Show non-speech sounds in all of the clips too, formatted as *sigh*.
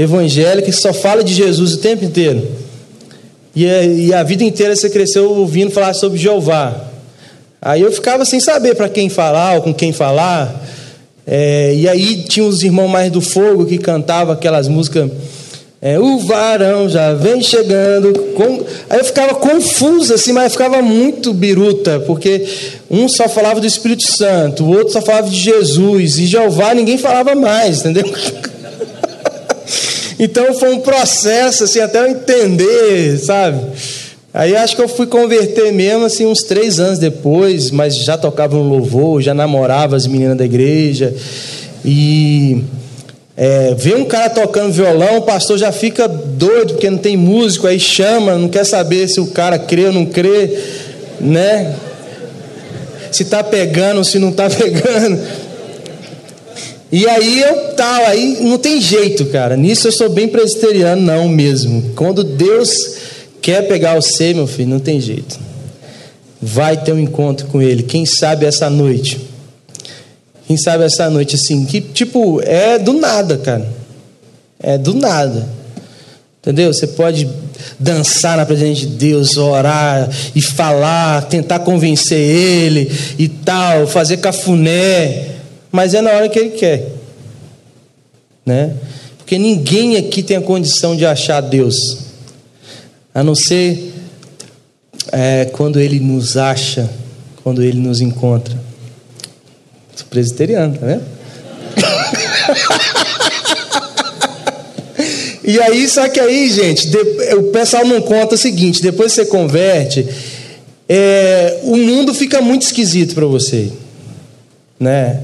evangélica que só fala de Jesus o tempo inteiro. E a, e a vida inteira você cresceu ouvindo falar sobre Jeová. Aí eu ficava sem saber para quem falar ou com quem falar. É, e aí tinha os irmãos mais do fogo que cantavam aquelas músicas. É, o varão já vem chegando. Com... Aí eu ficava confuso, assim, mas eu ficava muito biruta, porque um só falava do Espírito Santo, o outro só falava de Jesus, e Jeová ninguém falava mais, entendeu? *laughs* então foi um processo, assim, até eu entender, sabe? Aí acho que eu fui converter mesmo assim uns três anos depois, mas já tocava no louvor, já namorava as meninas da igreja. E é, vê um cara tocando violão, o pastor já fica doido porque não tem músico, aí chama, não quer saber se o cara crê ou não crê, né? Se tá pegando ou se não tá *laughs* pegando. E aí eu tal, aí não tem jeito, cara. Nisso eu sou bem presbiteriano, não mesmo. Quando Deus Quer pegar o meu filho? Não tem jeito. Vai ter um encontro com ele. Quem sabe essa noite? Quem sabe essa noite assim? Que tipo, é do nada, cara. É do nada. Entendeu? Você pode dançar na presença de Deus, orar e falar, tentar convencer ele e tal, fazer cafuné, mas é na hora que ele quer. Né? Porque ninguém aqui tem a condição de achar Deus. A não ser é, quando ele nos acha, quando ele nos encontra. Sou presbiteriano, tá vendo? *laughs* e aí, só que aí, gente, o pessoal não conta o seguinte: depois você converte, é, o mundo fica muito esquisito para você, né?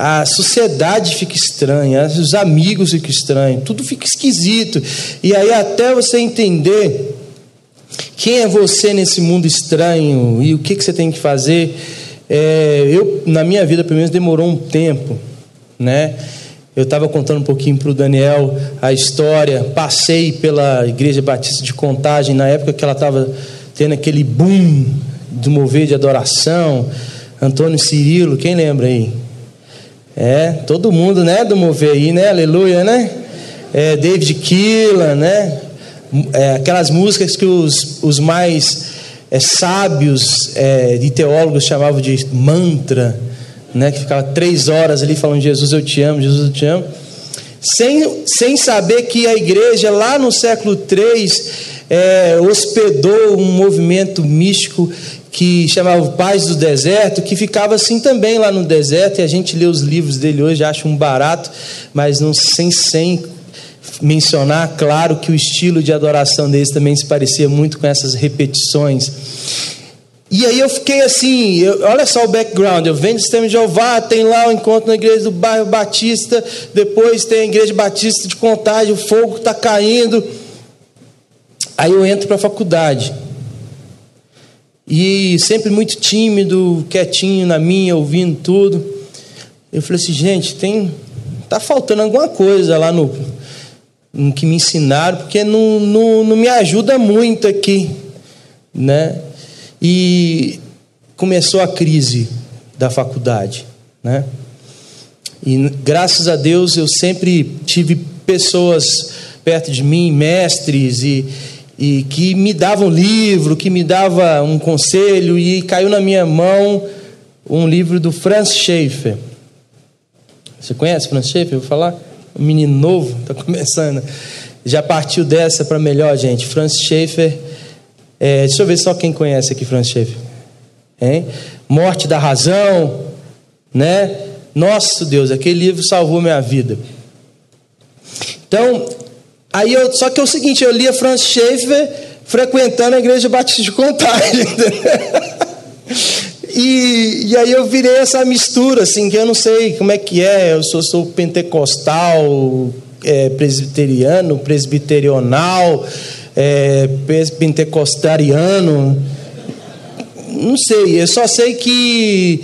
A sociedade fica estranha, os amigos ficam estranhos, tudo fica esquisito. E aí, até você entender quem é você nesse mundo estranho e o que, que você tem que fazer? É, eu, na minha vida, pelo menos, demorou um tempo, né? Eu estava contando um pouquinho para o Daniel a história. Passei pela Igreja Batista de Contagem na época que ela estava tendo aquele boom do mover de adoração. Antônio Cirilo, quem lembra aí? É, todo mundo, né, do mover aí, né? Aleluia, né? É, David Keelan, né? é, aquelas músicas que os, os mais é, sábios é, de teólogos chamavam de mantra, né, que ficava três horas ali falando: Jesus, eu te amo, Jesus, eu te amo. Sem, sem saber que a igreja, lá no século III, é, hospedou um movimento místico que chamava Paz do Deserto, que ficava assim também lá no deserto, e a gente lê os livros dele hoje, acha um barato, mas não sem, sem mencionar, claro, que o estilo de adoração deles também se parecia muito com essas repetições. E aí eu fiquei assim, eu, olha só o background, eu venho do sistema de Jeová, tem lá o encontro na igreja do bairro Batista, depois tem a igreja Batista de Contagem, o fogo está caindo. Aí eu entro para a faculdade. E sempre muito tímido, quietinho na minha, ouvindo tudo. Eu falei assim, gente, tem tá faltando alguma coisa lá no no que me ensinaram, porque não, não, não me ajuda muito aqui, né? E começou a crise da faculdade, né? E graças a Deus eu sempre tive pessoas perto de mim, mestres e, e que me davam livro, que me dava um conselho e caiu na minha mão um livro do Franz Schaeffer. Você conhece Franz Schaeffer? Vou falar um menino novo, está *laughs* começando. Já partiu dessa para melhor, gente. Francis Schaeffer. É, deixa eu ver só quem conhece aqui Francis Schaeffer. Hein? Morte da Razão, né? Nosso Deus, aquele livro salvou minha vida. Então, aí eu, só que é o seguinte, eu lia Francis Schaeffer frequentando a igreja batista de Contagem. *laughs* E, e aí eu virei essa mistura, assim, que eu não sei como é que é, eu sou, sou pentecostal, é, presbiteriano, presbiterional, é, pentecostariano, não sei, eu só sei que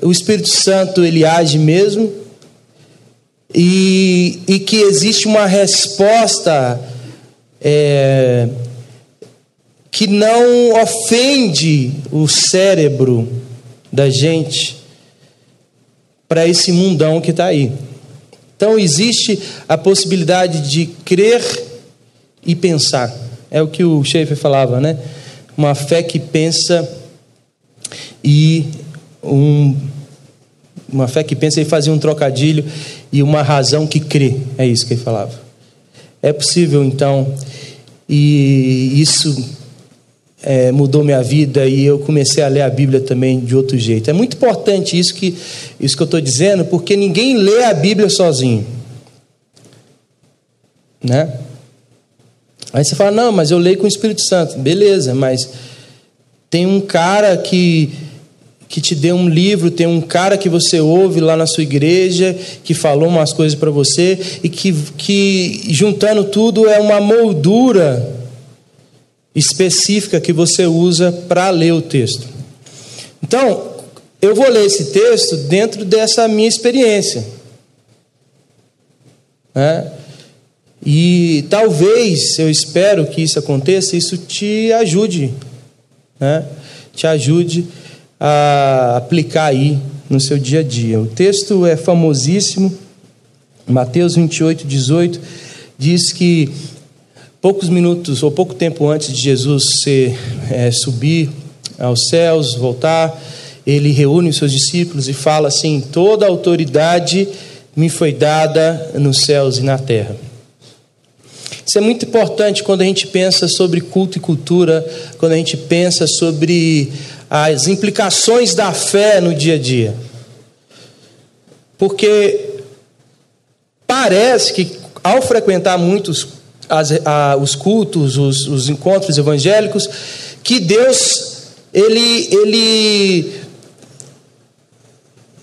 o Espírito Santo ele age mesmo e, e que existe uma resposta é, que não ofende o cérebro da gente para esse mundão que está aí. Então existe a possibilidade de crer e pensar. É o que o Schaefer falava, né? Uma fé que pensa e um, uma fé que pensa e fazia um trocadilho e uma razão que crê. É isso que ele falava. É possível então, e isso é, mudou minha vida e eu comecei a ler a Bíblia também de outro jeito. É muito importante isso que, isso que eu estou dizendo, porque ninguém lê a Bíblia sozinho. Né? Aí você fala, não, mas eu leio com o Espírito Santo. Beleza, mas tem um cara que que te deu um livro, tem um cara que você ouve lá na sua igreja, que falou umas coisas para você, e que, que juntando tudo é uma moldura específica que você usa para ler o texto. Então, eu vou ler esse texto dentro dessa minha experiência. Né? E talvez, eu espero que isso aconteça, isso te ajude, né? te ajude a aplicar aí no seu dia a dia. O texto é famosíssimo, Mateus 28, 18, diz que poucos minutos ou pouco tempo antes de Jesus ser, é, subir aos céus, voltar, ele reúne os seus discípulos e fala assim: toda autoridade me foi dada nos céus e na terra. Isso é muito importante quando a gente pensa sobre culto e cultura, quando a gente pensa sobre as implicações da fé no dia a dia. Porque parece que ao frequentar muitos as, a, os cultos, os, os encontros evangélicos, que Deus ele, ele,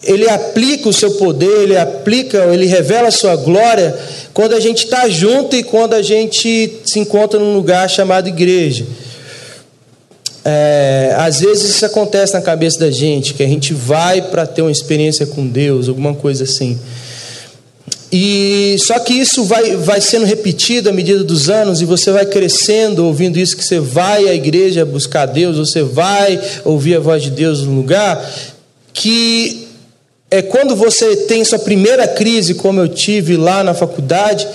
ele aplica o seu poder, ele aplica, ele revela a sua glória quando a gente está junto e quando a gente se encontra num lugar chamado igreja. É, às vezes isso acontece na cabeça da gente, que a gente vai para ter uma experiência com Deus, alguma coisa assim. E só que isso vai, vai sendo repetido à medida dos anos e você vai crescendo ouvindo isso que você vai à igreja buscar Deus, você vai ouvir a voz de Deus no lugar que é quando você tem sua primeira crise, como eu tive lá na faculdade,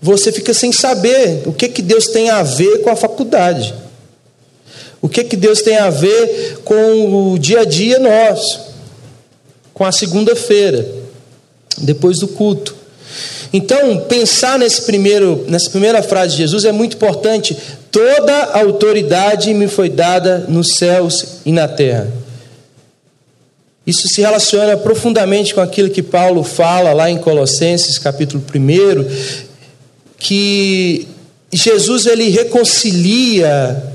você fica sem saber o que que Deus tem a ver com a faculdade. O que, que Deus tem a ver com o dia a dia nosso, com a segunda-feira, depois do culto. Então, pensar nesse primeiro, nessa primeira frase de Jesus é muito importante. Toda autoridade me foi dada nos céus e na terra. Isso se relaciona profundamente com aquilo que Paulo fala lá em Colossenses, capítulo 1, que Jesus ele reconcilia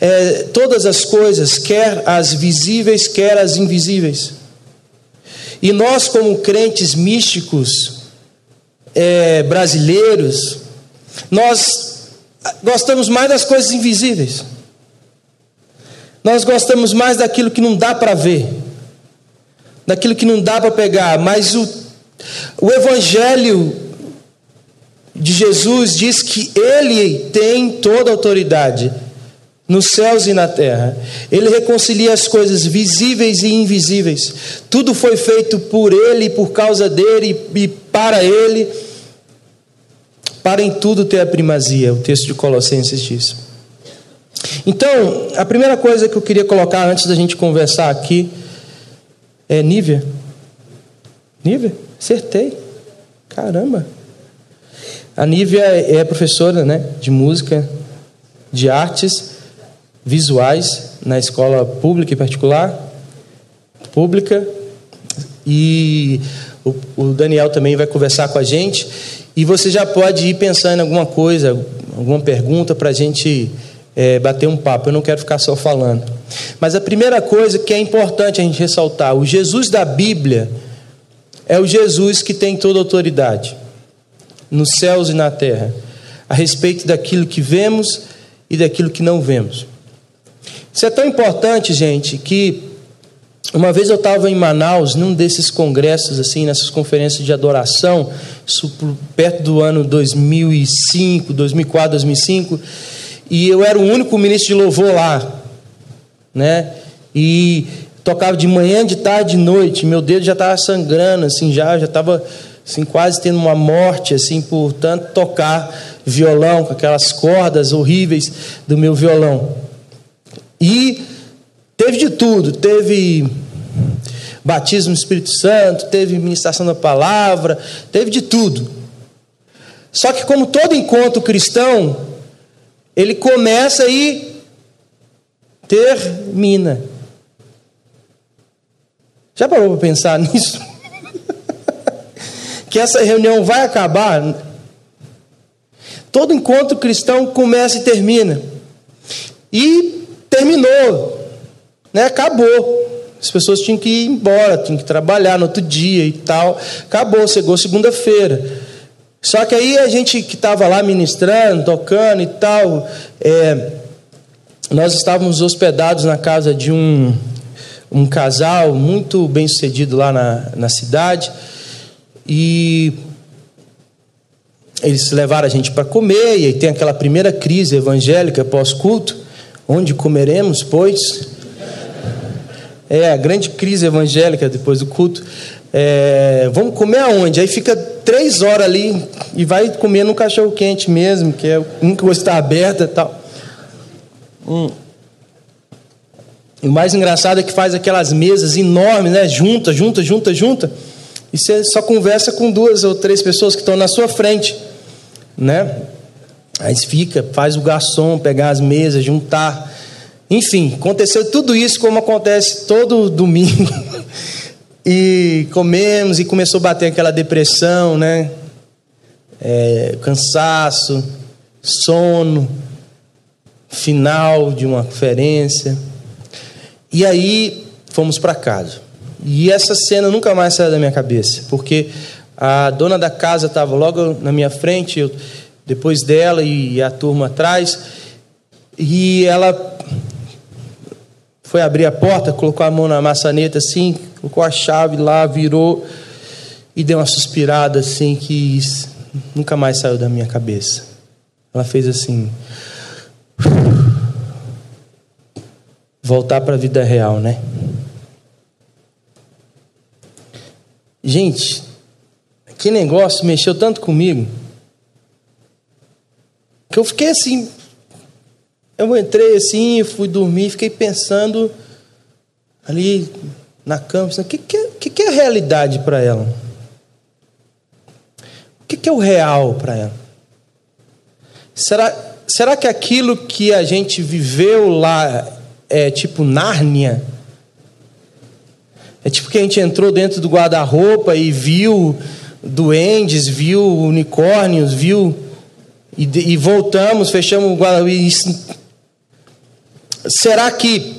é, todas as coisas, quer as visíveis, quer as invisíveis. E nós, como crentes místicos é, brasileiros, nós gostamos mais das coisas invisíveis. Nós gostamos mais daquilo que não dá para ver, daquilo que não dá para pegar, mas o, o Evangelho de Jesus diz que Ele tem toda a autoridade nos céus e na terra. Ele reconcilia as coisas visíveis e invisíveis. Tudo foi feito por Ele, por causa dele e para Ele, para em tudo ter a primazia. O texto de Colossenses diz. Então, a primeira coisa que eu queria colocar antes da gente conversar aqui é Nívia. Nívia? Acertei. Caramba. A Nívia é professora né, de música, de artes visuais na escola pública e particular, pública, e o, o Daniel também vai conversar com a gente. E você já pode ir pensando em alguma coisa, alguma pergunta para a gente é, bater um papo. Eu não quero ficar só falando. Mas a primeira coisa que é importante a gente ressaltar: o Jesus da Bíblia é o Jesus que tem toda autoridade nos céus e na terra, a respeito daquilo que vemos e daquilo que não vemos. Isso é tão importante, gente, que uma vez eu estava em Manaus, num desses congressos, assim, nessas conferências de adoração, perto do ano 2005, 2004, 2005, e eu era o único ministro de louvor lá, né? E tocava de manhã, de tarde, de noite. Meu dedo já estava sangrando, assim, já, já estava assim, quase tendo uma morte, assim, por tanto tocar violão com aquelas cordas horríveis do meu violão. E teve de tudo, teve batismo no Espírito Santo, teve ministração da palavra, teve de tudo. Só que como todo encontro cristão, ele começa e termina. Já parou para pensar *laughs* nisso? que essa reunião vai acabar. Todo encontro cristão começa e termina. E terminou, né? Acabou. As pessoas tinham que ir embora, tinham que trabalhar no outro dia e tal. Acabou, chegou segunda-feira. Só que aí a gente que estava lá ministrando, tocando e tal, é, nós estávamos hospedados na casa de um, um casal muito bem sucedido lá na, na cidade. E eles levaram a gente para comer, e aí tem aquela primeira crise evangélica pós-culto, onde comeremos, pois. É, a grande crise evangélica depois do culto. É, vamos comer aonde? Aí fica três horas ali e vai comer no cachorro quente mesmo, que é um que está aberta e tal. Hum. E o mais engraçado é que faz aquelas mesas enormes, né? Junta, junta, junta, junta. E você só conversa com duas ou três pessoas que estão na sua frente, né? Aí fica, faz o garçom pegar as mesas, juntar. Enfim, aconteceu tudo isso como acontece todo domingo. *laughs* e comemos e começou a bater aquela depressão, né? É, cansaço, sono, final de uma conferência. E aí fomos para casa. E essa cena nunca mais saiu da minha cabeça, porque a dona da casa estava logo na minha frente, eu, depois dela e a turma atrás, e ela foi abrir a porta, colocou a mão na maçaneta assim, colocou a chave lá, virou e deu uma suspirada assim que nunca mais saiu da minha cabeça. Ela fez assim. Voltar para a vida real, né? Gente, que negócio mexeu tanto comigo que eu fiquei assim. Eu entrei assim, fui dormir, fiquei pensando ali na cama, o que, é, que, que é realidade para ela? O que, que é o real para ela? Será, será que aquilo que a gente viveu lá é tipo Nárnia? É tipo que a gente entrou dentro do guarda-roupa e viu duendes, viu unicórnios, viu. E, e voltamos, fechamos o guarda-roupa. Será que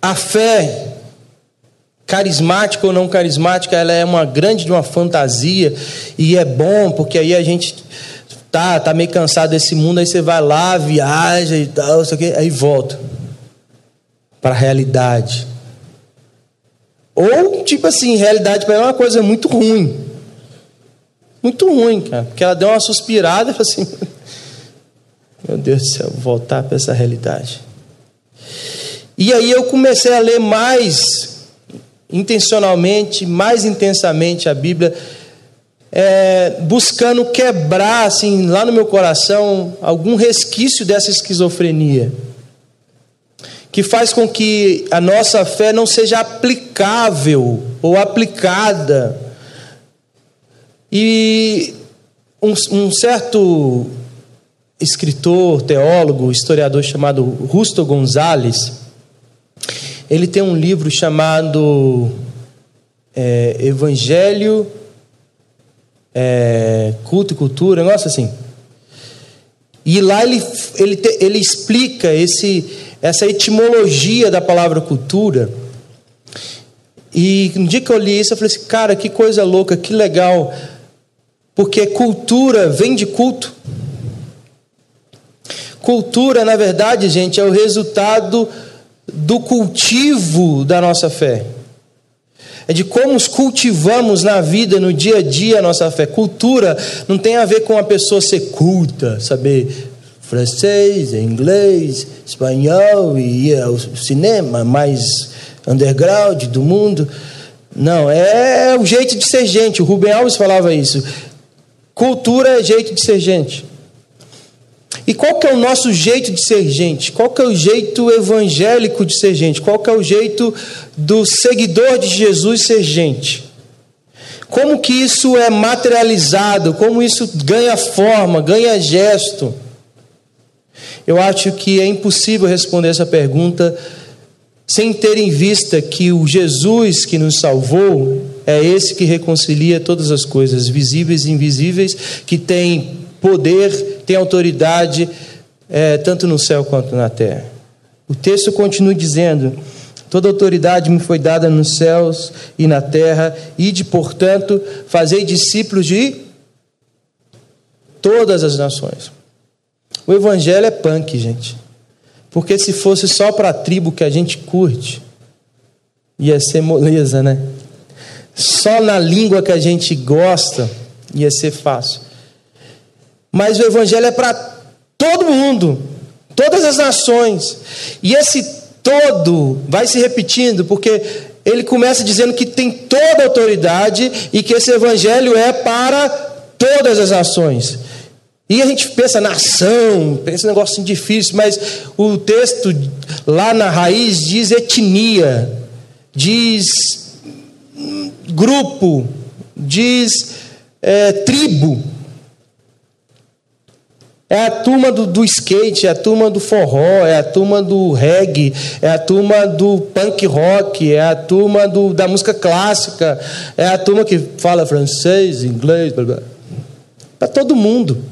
a fé carismática ou não carismática, ela é uma grande de uma fantasia e é bom porque aí a gente tá tá meio cansado desse mundo, aí você vai lá, viaja e tal, isso aqui, aí volta para a realidade. Ou, tipo assim, realidade para ela é uma coisa muito ruim. Muito ruim, cara. Porque ela deu uma suspirada e falou assim: Meu Deus do céu, voltar para essa realidade. E aí eu comecei a ler mais intencionalmente, mais intensamente a Bíblia, é, buscando quebrar, assim, lá no meu coração, algum resquício dessa esquizofrenia que faz com que a nossa fé não seja aplicável ou aplicada. E um, um certo escritor, teólogo, historiador chamado Rusto Gonzalez, ele tem um livro chamado é, Evangelho, é, Culto e Cultura, negócio assim. E lá ele, ele, te, ele explica esse, essa etimologia da palavra cultura. E no dia que eu li isso, eu falei assim, cara, que coisa louca, que legal. Porque cultura vem de culto. Cultura, na verdade, gente, é o resultado do cultivo da nossa fé. É de como nos cultivamos na vida, no dia a dia, a nossa fé. Cultura não tem a ver com a pessoa ser culta, saber francês, inglês, espanhol e ao cinema mais underground do mundo. Não, é o jeito de ser gente. O Rubem Alves falava isso. Cultura é jeito de ser gente. E qual que é o nosso jeito de ser gente? Qual que é o jeito evangélico de ser gente? Qual que é o jeito do seguidor de Jesus ser gente? Como que isso é materializado? Como isso ganha forma, ganha gesto? Eu acho que é impossível responder essa pergunta sem ter em vista que o Jesus que nos salvou é esse que reconcilia todas as coisas, visíveis e invisíveis, que tem poder, tem autoridade, é, tanto no céu quanto na terra. O texto continua dizendo: Toda autoridade me foi dada nos céus e na terra, e de, portanto, fazei discípulos de todas as nações. O evangelho é punk, gente. Porque se fosse só para a tribo que a gente curte, ia ser moleza, né? Só na língua que a gente gosta, ia ser fácil. Mas o evangelho é para todo mundo, todas as nações. E esse todo vai se repetindo, porque ele começa dizendo que tem toda a autoridade e que esse evangelho é para todas as nações. E a gente pensa nação, pensa negócio difícil, mas o texto lá na raiz diz etnia, diz grupo, diz é, tribo. É a turma do, do, skate, é a turma do forró, é a turma do reggae, é a turma do punk rock, é a turma do, da música clássica, é a turma que fala francês, inglês, blá blá. Para todo mundo.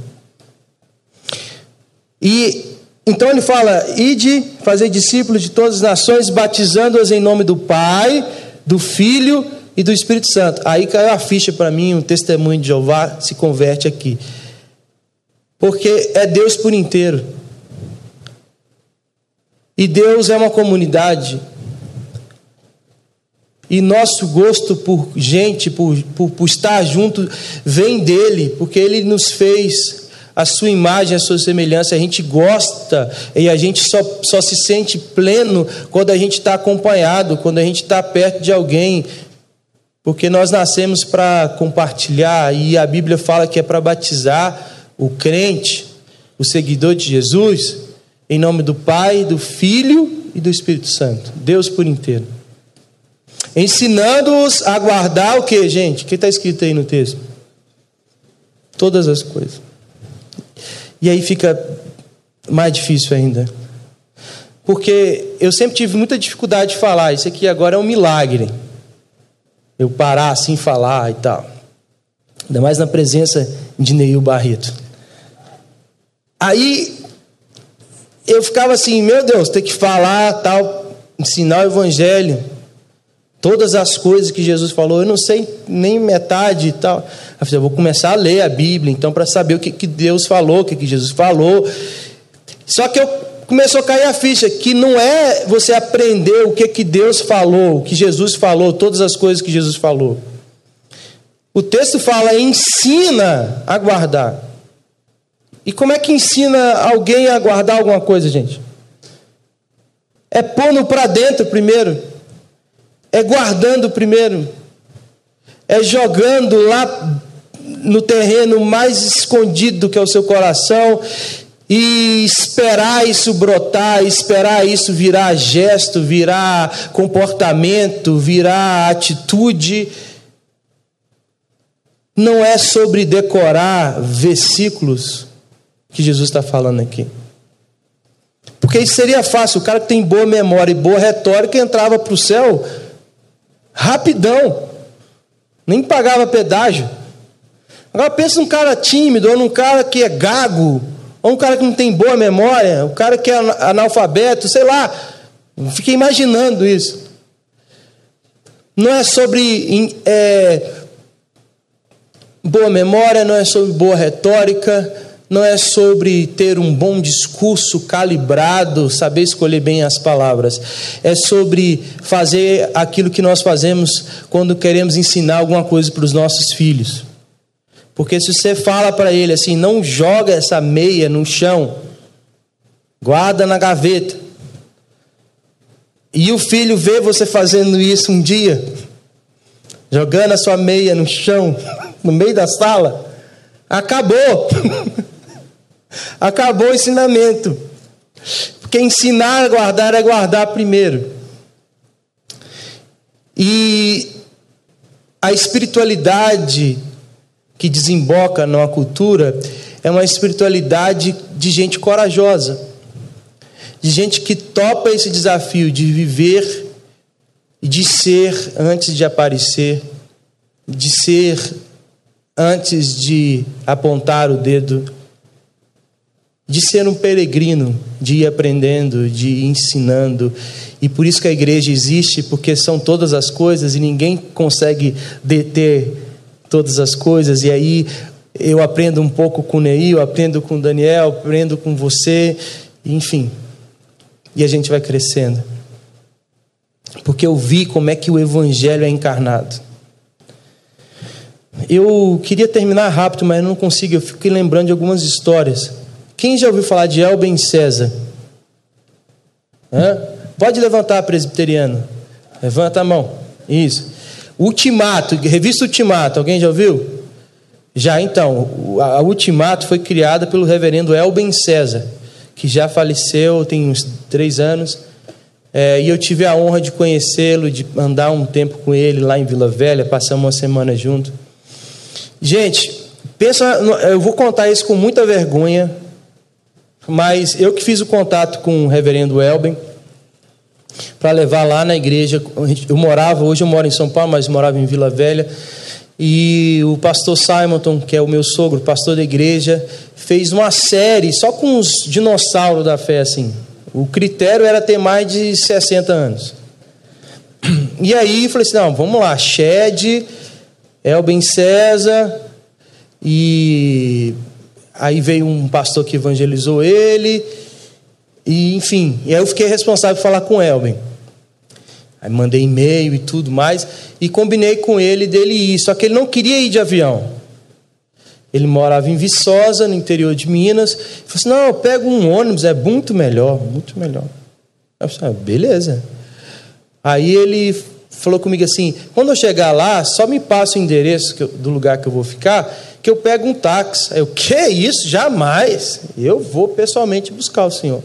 E então ele fala: ide fazer discípulos de todas as nações, batizando-os em nome do Pai, do Filho e do Espírito Santo. Aí caiu a ficha para mim, um testemunho de Jeová se converte aqui. Porque é Deus por inteiro. E Deus é uma comunidade. E nosso gosto por gente, por, por, por estar junto, vem dele, porque ele nos fez a sua imagem, a sua semelhança. A gente gosta e a gente só, só se sente pleno quando a gente está acompanhado, quando a gente está perto de alguém. Porque nós nascemos para compartilhar e a Bíblia fala que é para batizar o crente, o seguidor de Jesus, em nome do Pai, do Filho e do Espírito Santo. Deus por inteiro. Ensinando-os a guardar o que, gente? O que está escrito aí no texto? Todas as coisas. E aí fica mais difícil ainda. Porque eu sempre tive muita dificuldade de falar, isso aqui agora é um milagre. Eu parar assim falar e tal. Ainda mais na presença de Neil Barreto. Aí eu ficava assim, meu Deus, tem que falar tal, ensinar o evangelho. Todas as coisas que Jesus falou, eu não sei nem metade e tal. Eu falei, eu vou começar a ler a Bíblia, então, para saber o que, que Deus falou, o que, que Jesus falou. Só que eu começou a cair a ficha que não é você aprender o que, que Deus falou, o que Jesus falou, todas as coisas que Jesus falou. O texto fala, ensina a guardar. E como é que ensina alguém a guardar alguma coisa, gente? É pondo para dentro primeiro é guardando primeiro, é jogando lá no terreno mais escondido que é o seu coração e esperar isso brotar, esperar isso virar gesto, virar comportamento, virar atitude. Não é sobre decorar versículos que Jesus está falando aqui. Porque isso seria fácil. O cara que tem boa memória e boa retórica entrava para o céu rapidão, nem pagava pedágio. Agora pensa num cara tímido, ou num cara que é gago, ou um cara que não tem boa memória, o um cara que é analfabeto, sei lá. Fiquei imaginando isso. Não é sobre é, boa memória, não é sobre boa retórica, não é sobre ter um bom discurso calibrado, saber escolher bem as palavras. É sobre fazer aquilo que nós fazemos quando queremos ensinar alguma coisa para os nossos filhos. Porque se você fala para ele assim, não joga essa meia no chão, guarda na gaveta. E o filho vê você fazendo isso um dia, jogando a sua meia no chão, *laughs* no meio da sala. Acabou. *laughs* Acabou o ensinamento. Porque ensinar a guardar é guardar primeiro. E a espiritualidade que desemboca numa cultura é uma espiritualidade de gente corajosa, de gente que topa esse desafio de viver e de ser antes de aparecer, de ser antes de apontar o dedo, de ser um peregrino, de ir aprendendo, de ir ensinando. E por isso que a igreja existe, porque são todas as coisas e ninguém consegue deter todas as coisas. E aí eu aprendo um pouco com Neil, aprendo com Daniel, aprendo com você, enfim. E a gente vai crescendo. Porque eu vi como é que o evangelho é encarnado. Eu queria terminar rápido, mas não consigo. Eu fiquei lembrando de algumas histórias. Quem já ouviu falar de Elben César? Hã? Pode levantar, presbiteriano. Levanta a mão. Isso. Ultimato, revista Ultimato, alguém já ouviu? Já então, a Ultimato foi criada pelo reverendo Elben César, que já faleceu tem uns três anos. É, e eu tive a honra de conhecê-lo, de andar um tempo com ele lá em Vila Velha, passamos uma semana junto. Gente, pensa, eu vou contar isso com muita vergonha, mas eu que fiz o contato com o reverendo Elben para levar lá na igreja. Eu morava, hoje eu moro em São Paulo, mas morava em Vila Velha. E o pastor Simonton, que é o meu sogro, pastor da igreja, fez uma série só com os dinossauros da fé assim. O critério era ter mais de 60 anos. *clears throat* E aí falei assim: não, vamos lá, Shed, Elben César, e aí veio um pastor que evangelizou ele, e enfim, e aí eu fiquei responsável por falar com Elben. Aí mandei e-mail e tudo mais, e combinei com ele dele ir, só que ele não queria ir de avião. Ele morava em Viçosa, no interior de Minas. Ele falou assim: não, eu pego um ônibus, é muito melhor, muito melhor. Eu falei, ah, beleza. Aí ele falou comigo assim: quando eu chegar lá, só me passa o endereço eu, do lugar que eu vou ficar, que eu pego um táxi. Aí eu, que isso? Jamais. Eu vou pessoalmente buscar o senhor.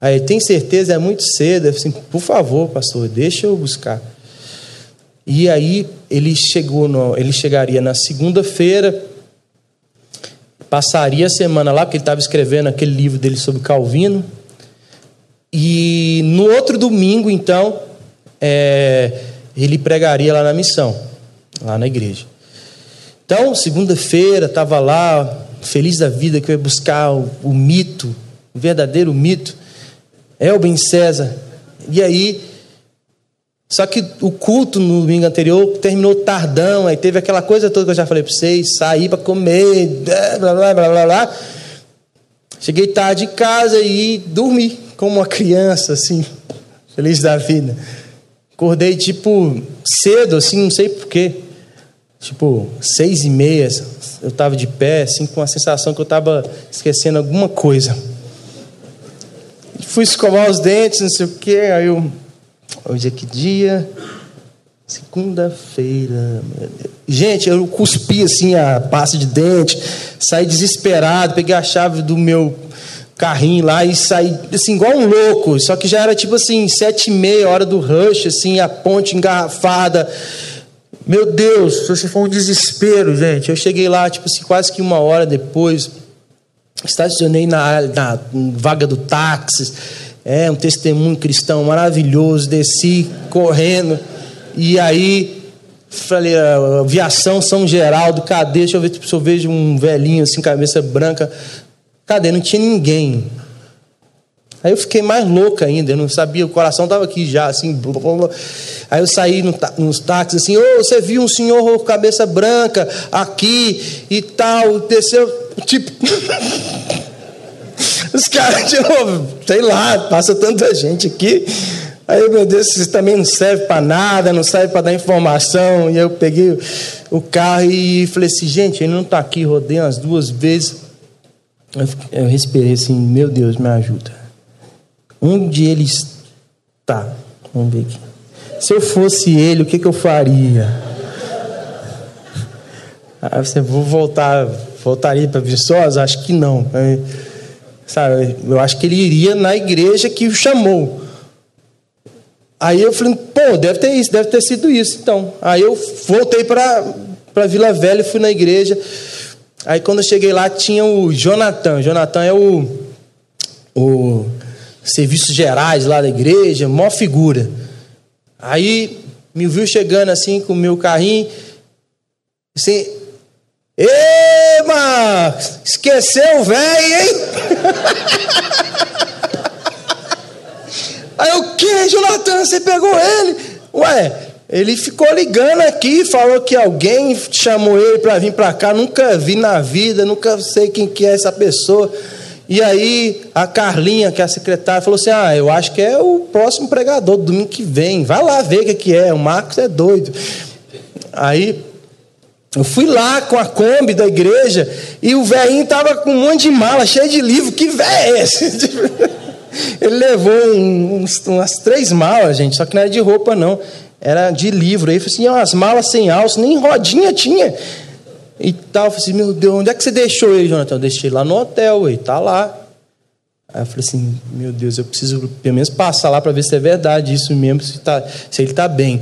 Aí, tem certeza? É muito cedo. Eu assim, por favor, pastor, deixa eu buscar. E aí ele chegou, no, ele chegaria na segunda-feira, passaria a semana lá, porque ele estava escrevendo aquele livro dele sobre Calvino. E no outro domingo, então, é, ele pregaria lá na missão, lá na igreja. Então, segunda-feira, estava lá, feliz da vida, que eu ia buscar o, o mito, o verdadeiro mito, Elben César. E aí, só que o culto no domingo anterior terminou tardão, aí teve aquela coisa toda que eu já falei para vocês, sair para comer, blá, blá, blá, blá, blá. Cheguei tarde em casa e dormi como uma criança, assim, *laughs* feliz da vida. Acordei, tipo, cedo, assim, não sei porquê. Tipo, seis e meia, eu estava de pé, assim, com a sensação que eu estava esquecendo alguma coisa. Fui escovar os dentes, não sei o quê, aí eu Hoje é que dia? Segunda-feira. Gente, eu cuspi assim a pasta de dente, saí desesperado, peguei a chave do meu carrinho lá e saí assim igual um louco. Só que já era tipo assim sete e meia hora do rush, assim a ponte engarrafada. Meu Deus, se foi um desespero, gente. Eu cheguei lá tipo assim quase que uma hora depois, estacionei na, na vaga do táxi é um testemunho cristão maravilhoso. Desci correndo. E aí, falei, aviação São Geraldo, cadê? Deixa eu ver se eu vejo um velhinho assim, cabeça branca. Cadê? Não tinha ninguém. Aí eu fiquei mais louca ainda, eu não sabia, o coração estava aqui já, assim. Blá, blá, blá. Aí eu saí no, nos táxis assim, ô, oh, você viu um senhor com cabeça branca aqui e tal, desceu, tipo. *laughs* Os caras, de novo, sei lá, passa tanta gente aqui. Aí, meu Deus, isso também não serve para nada, não serve para dar informação. E eu peguei o carro e falei assim, gente, ele não está aqui, rodei umas duas vezes. Eu, eu respirei assim, meu Deus, me ajuda. Onde ele está? Vamos ver aqui. Se eu fosse ele, o que, que eu faria? Aí você, vou voltar, voltaria para Viçosa? Acho que não. Sabe, eu acho que ele iria na igreja que o chamou. Aí eu falei, pô, deve ter isso, deve ter sido isso. Então, aí eu voltei para Vila Velha e fui na igreja. Aí quando eu cheguei lá tinha o Jonathan. Jonathan é o, o serviços gerais lá da igreja, maior figura. Aí me viu chegando assim com o meu carrinho, assim, Ê, esqueceu o velho, hein? *laughs* Aí o que, Jonathan? Você pegou ele? Ué, ele ficou ligando aqui, falou que alguém chamou ele para vir para cá, nunca vi na vida, nunca sei quem que é essa pessoa. E aí a Carlinha, que é a secretária, falou assim: Ah, eu acho que é o próximo pregador do domingo que vem. Vai lá ver o que, que é. O Marcos é doido. Aí eu fui lá com a Kombi da igreja e o velhinho tava com um monte de mala, cheio de livro. Que velho é esse? *laughs* Ele levou uns, umas três malas, gente, só que não era de roupa, não era de livro. Aí eu falei assim, umas malas sem alça, nem rodinha tinha. E tal, eu falei assim, meu Deus, onde é que você deixou ele, Jonathan? Eu deixei lá no hotel, ele tá lá. Aí eu falei assim, meu Deus, eu preciso pelo menos passar lá para ver se é verdade isso mesmo, se, tá, se ele está bem.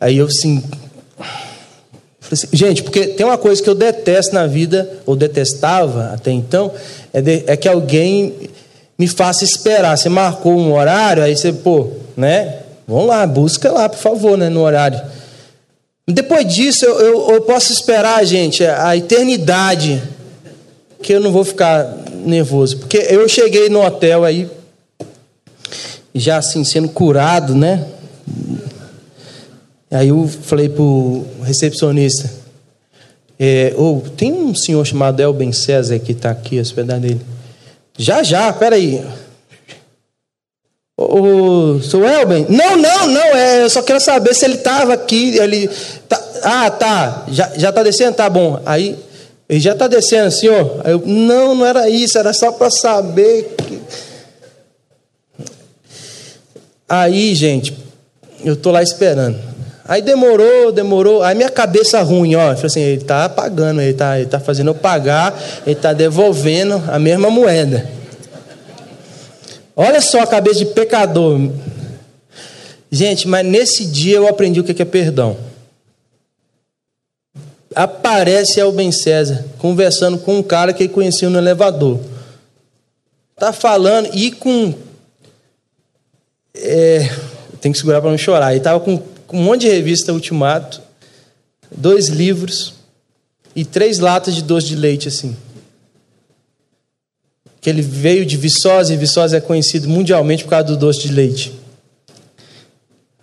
Aí eu assim, assim, gente, porque tem uma coisa que eu detesto na vida, ou detestava até então, é, de, é que alguém me faça esperar. Você marcou um horário, aí você, pô, né? Vamos lá, busca lá, por favor, né, no horário. Depois disso, eu, eu, eu posso esperar, gente, a eternidade, que eu não vou ficar nervoso. Porque eu cheguei no hotel aí, já assim, sendo curado, né? Aí eu falei pro recepcionista, é, oh, tem um senhor chamado Elben César que está aqui, hospedado dele. Já, já, peraí. O seu Elben? Não, não, não, é, eu só quero saber se ele estava aqui. Ele tá, ah, tá, já, já tá descendo? Tá bom. Aí, ele já está descendo, senhor? Aí eu, não, não era isso, era só para saber. Que... Aí, gente, eu tô lá esperando. Aí demorou, demorou. Aí minha cabeça ruim, ó. Falei assim, ele está pagando, ele está ele tá fazendo eu pagar, ele está devolvendo a mesma moeda. Olha só a cabeça de pecador. Gente, mas nesse dia eu aprendi o que é perdão. Aparece Elben César conversando com um cara que ele conhecia no elevador. Tá falando e com. É, tem que segurar para não chorar. Ele tava com, com um monte de revista Ultimato, dois livros e três latas de doce de leite assim que ele veio de Viçosa e Viçosa é conhecido mundialmente por causa do doce de leite.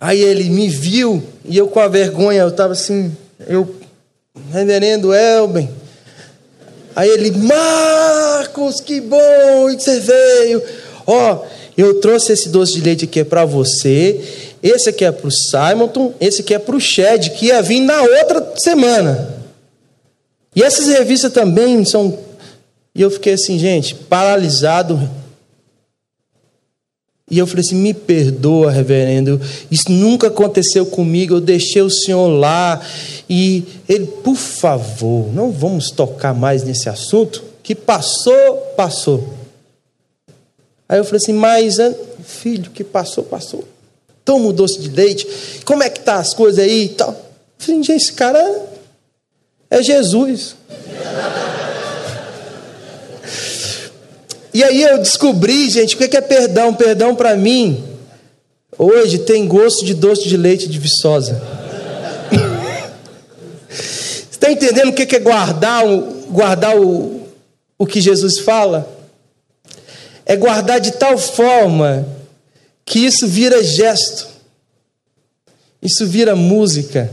Aí ele me viu e eu com a vergonha, eu estava assim, eu, reverendo Elben. Aí ele, Marcos, que bom que você veio. Ó, oh, eu trouxe esse doce de leite aqui é para você, esse aqui é para o Simonton, esse aqui é para o Shed, que ia vir na outra semana. E essas revistas também são e eu fiquei assim, gente, paralisado. E eu falei assim: me perdoa, reverendo, isso nunca aconteceu comigo. Eu deixei o senhor lá. E ele, por favor, não vamos tocar mais nesse assunto. Que passou, passou. Aí eu falei assim: mas, filho, que passou, passou. Toma o doce de leite. Como é que tá as coisas aí e tal? Eu falei: gente, esse cara é Jesus. E aí eu descobri, gente, o que é perdão? Perdão para mim, hoje tem gosto de doce de leite de viçosa. Você está entendendo o que é guardar, guardar o, o que Jesus fala? É guardar de tal forma que isso vira gesto, isso vira música,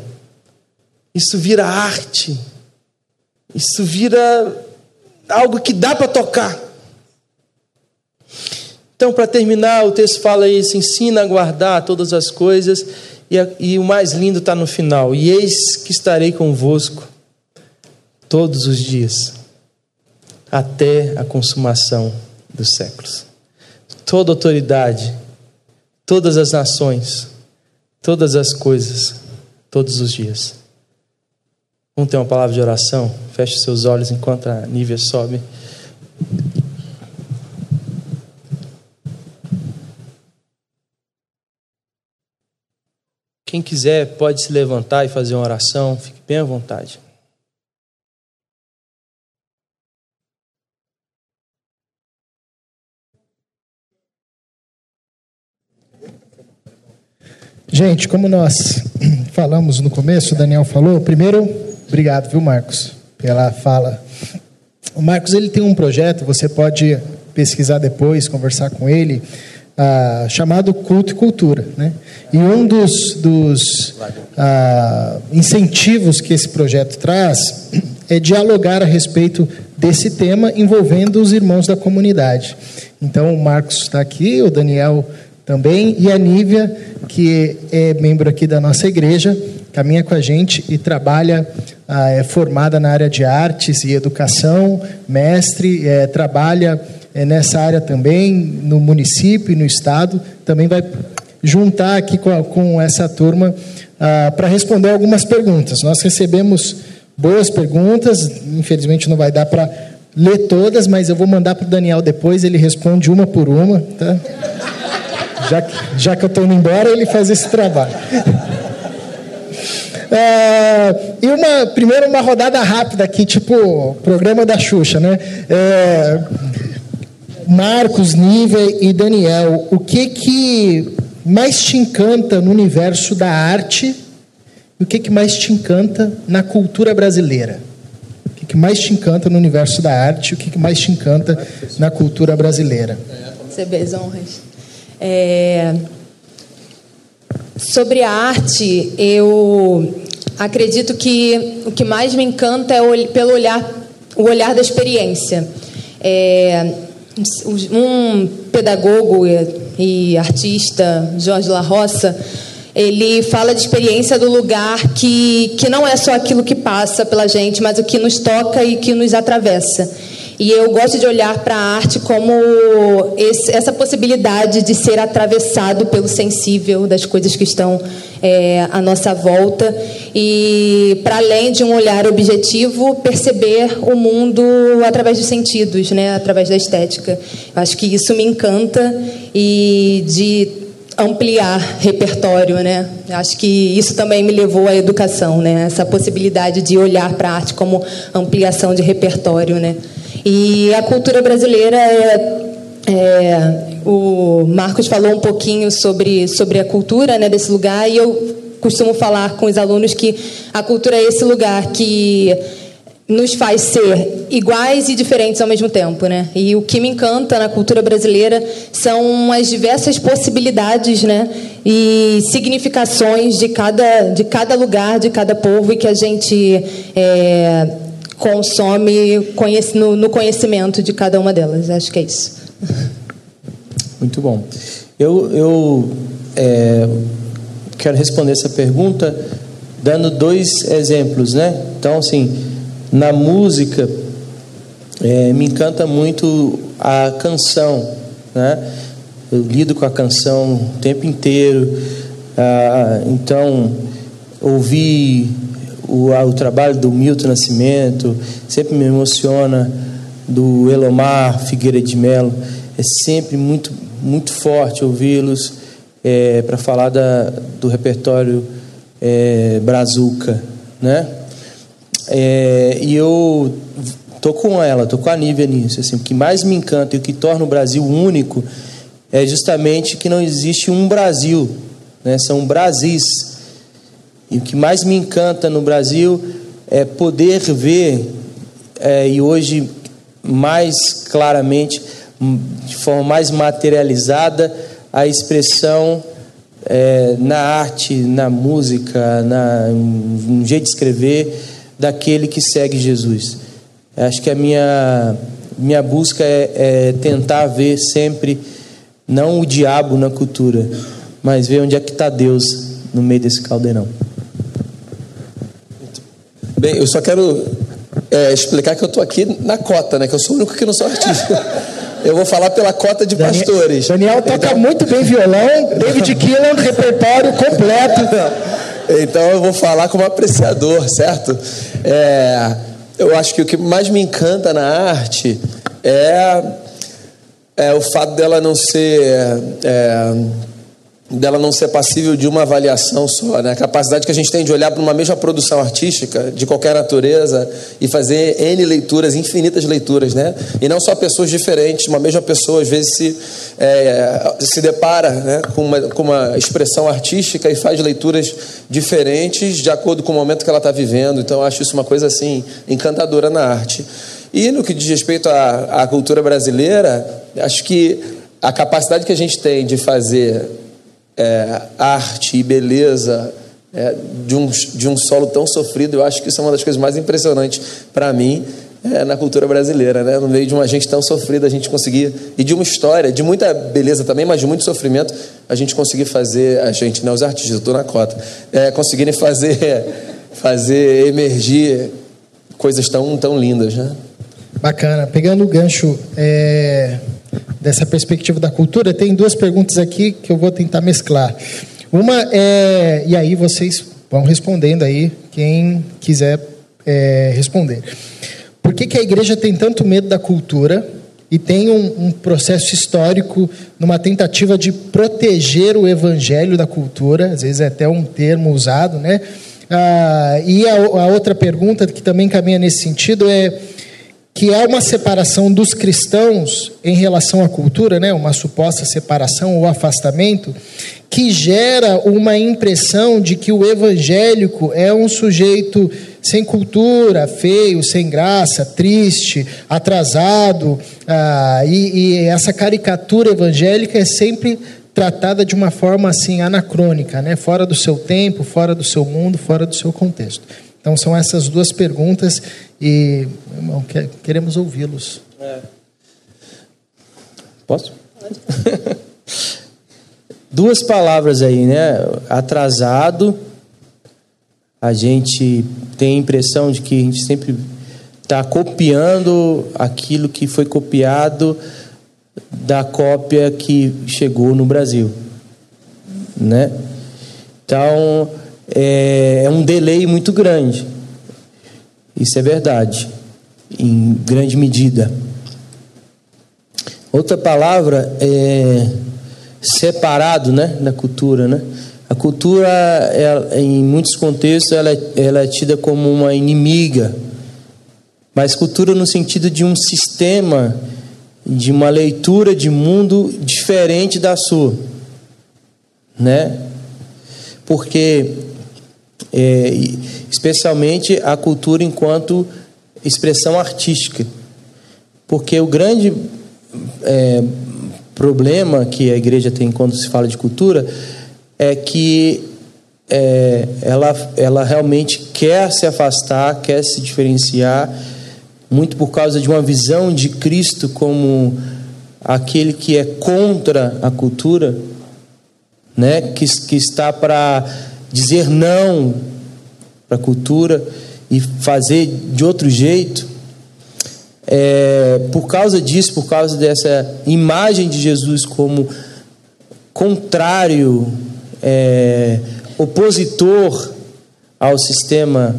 isso vira arte, isso vira algo que dá para tocar. Então, para terminar, o texto fala isso: ensina a guardar todas as coisas, e, a, e o mais lindo está no final. E eis que estarei convosco todos os dias, até a consumação dos séculos. Toda autoridade, todas as nações, todas as coisas, todos os dias. Vamos ter uma palavra de oração? Feche seus olhos enquanto a Nívia sobe. Quem quiser pode se levantar e fazer uma oração, fique bem à vontade. Gente, como nós falamos no começo, o Daniel falou, primeiro, obrigado, viu, Marcos, pela fala. O Marcos ele tem um projeto, você pode pesquisar depois, conversar com ele, ah, chamado Culto e Cultura. Né? E um dos, dos ah, incentivos que esse projeto traz é dialogar a respeito desse tema envolvendo os irmãos da comunidade. Então, o Marcos está aqui, o Daniel também, e a Nívia, que é membro aqui da nossa igreja, caminha com a gente e trabalha, ah, é formada na área de artes e educação, mestre, é, trabalha nessa área também, no município e no estado, também vai juntar aqui com, a, com essa turma ah, para responder algumas perguntas. Nós recebemos boas perguntas, infelizmente não vai dar para ler todas, mas eu vou mandar para o Daniel depois, ele responde uma por uma, tá? Já que, já que eu estou indo embora, ele faz esse trabalho. É, *laughs* e uma, primeiro uma rodada rápida aqui, tipo programa da Xuxa, né? É, Marcos, Nívia e Daniel, o que que mais te encanta no universo da arte e o que que mais te encanta na cultura brasileira? O que que mais te encanta no universo da arte e o que que mais te encanta na cultura brasileira? Receber honras. É... Sobre a arte, eu acredito que o que mais me encanta é pelo olhar, o olhar da experiência. É um pedagogo e artista, Jorge La Roça, ele fala de experiência do lugar que, que não é só aquilo que passa pela gente, mas o que nos toca e que nos atravessa. E eu gosto de olhar para a arte como esse, essa possibilidade de ser atravessado pelo sensível das coisas que estão é, à nossa volta e, para além de um olhar objetivo, perceber o mundo através dos sentidos, né? através da estética. Eu acho que isso me encanta e de ampliar repertório, né? Acho que isso também me levou à educação, né? Essa possibilidade de olhar para a arte como ampliação de repertório, né? E a cultura brasileira é, é, o Marcos falou um pouquinho sobre, sobre a cultura né, desse lugar e eu costumo falar com os alunos que a cultura é esse lugar que nos faz ser iguais e diferentes ao mesmo tempo, né? E o que me encanta na cultura brasileira são as diversas possibilidades, né? E significações de cada de cada lugar, de cada povo e que a gente é, consome no, no conhecimento de cada uma delas. Acho que é isso. *laughs* Muito bom. Eu, eu é, quero responder essa pergunta dando dois exemplos, né? Então, assim, na música é, me encanta muito a canção, né? Eu lido com a canção o tempo inteiro. Ah, então, ouvir o, o trabalho do Milton Nascimento, sempre me emociona, do Elomar Figueira de Melo, é sempre muito, muito forte ouvi-los é, para falar da, do repertório é, brazuca, né? É, e eu tô com ela, tô com a Nívia nisso. Assim, o que mais me encanta e o que torna o Brasil único é justamente que não existe um Brasil, né? São Brasis e o que mais me encanta no Brasil é poder ver, é, e hoje mais claramente, de forma mais materializada, a expressão é, na arte, na música, na, no jeito de escrever daquele que segue Jesus. Acho que a minha, minha busca é, é tentar ver sempre, não o diabo na cultura, mas ver onde é que está Deus no meio desse caldeirão. Bem, eu só quero é, explicar que eu estou aqui na cota, né? Que eu sou o único que não sou artista. *laughs* eu vou falar pela cota de Daniel, pastores. Daniel toca então... muito bem violão, David Keelan, repertório completo. *laughs* Então eu vou falar como apreciador, certo? É, eu acho que o que mais me encanta na arte é, é o fato dela não ser. É, dela não ser passível de uma avaliação só, né? A capacidade que a gente tem de olhar para uma mesma produção artística de qualquer natureza e fazer N leituras, infinitas leituras, né? E não só pessoas diferentes, uma mesma pessoa às vezes se, é, se depara né? com, uma, com uma expressão artística e faz leituras diferentes de acordo com o momento que ela está vivendo. Então acho isso uma coisa assim encantadora na arte. E no que diz respeito à, à cultura brasileira, acho que a capacidade que a gente tem de fazer é, arte e beleza é, de, um, de um solo tão sofrido, eu acho que isso é uma das coisas mais impressionantes para mim é, na cultura brasileira, né? No meio de uma gente tão sofrida, a gente conseguir e de uma história, de muita beleza também, mas de muito sofrimento, a gente conseguir fazer, a gente, não, os artistas, eu estou na cota, é, conseguirem fazer, *laughs* fazer emergir coisas tão, tão lindas, né? Bacana. Pegando o gancho é, dessa perspectiva da cultura, tem duas perguntas aqui que eu vou tentar mesclar. Uma é, e aí vocês vão respondendo aí, quem quiser é, responder. Por que, que a igreja tem tanto medo da cultura e tem um, um, processo histórico numa tentativa de proteger o evangelho da cultura, às vezes é até um termo usado, né? Ah, e a, a, outra pergunta que também caminha nesse sentido é que há uma separação dos cristãos em relação à cultura, né, uma suposta separação ou afastamento, que gera uma impressão de que o evangélico é um sujeito sem cultura, feio, sem graça, triste, atrasado, ah, e, e essa caricatura evangélica é sempre tratada de uma forma assim anacrônica, né? fora do seu tempo, fora do seu mundo, fora do seu contexto. Então são essas duas perguntas e, irmão, queremos ouvi-los. É. Posso? *laughs* Duas palavras aí, né? Atrasado. A gente tem a impressão de que a gente sempre está copiando aquilo que foi copiado da cópia que chegou no Brasil, né? Então é, é um delay muito grande. Isso é verdade, em grande medida. Outra palavra é separado, né, da cultura, né? A cultura, ela, em muitos contextos, ela, é, ela é tida como uma inimiga, mas cultura no sentido de um sistema, de uma leitura de mundo diferente da sua, né? Porque é, especialmente a cultura enquanto expressão artística. Porque o grande é, problema que a igreja tem quando se fala de cultura é que é, ela, ela realmente quer se afastar, quer se diferenciar, muito por causa de uma visão de Cristo como aquele que é contra a cultura, né? que, que está para dizer não para a cultura e fazer de outro jeito. É, por causa disso, por causa dessa imagem de Jesus como contrário, é, opositor ao sistema,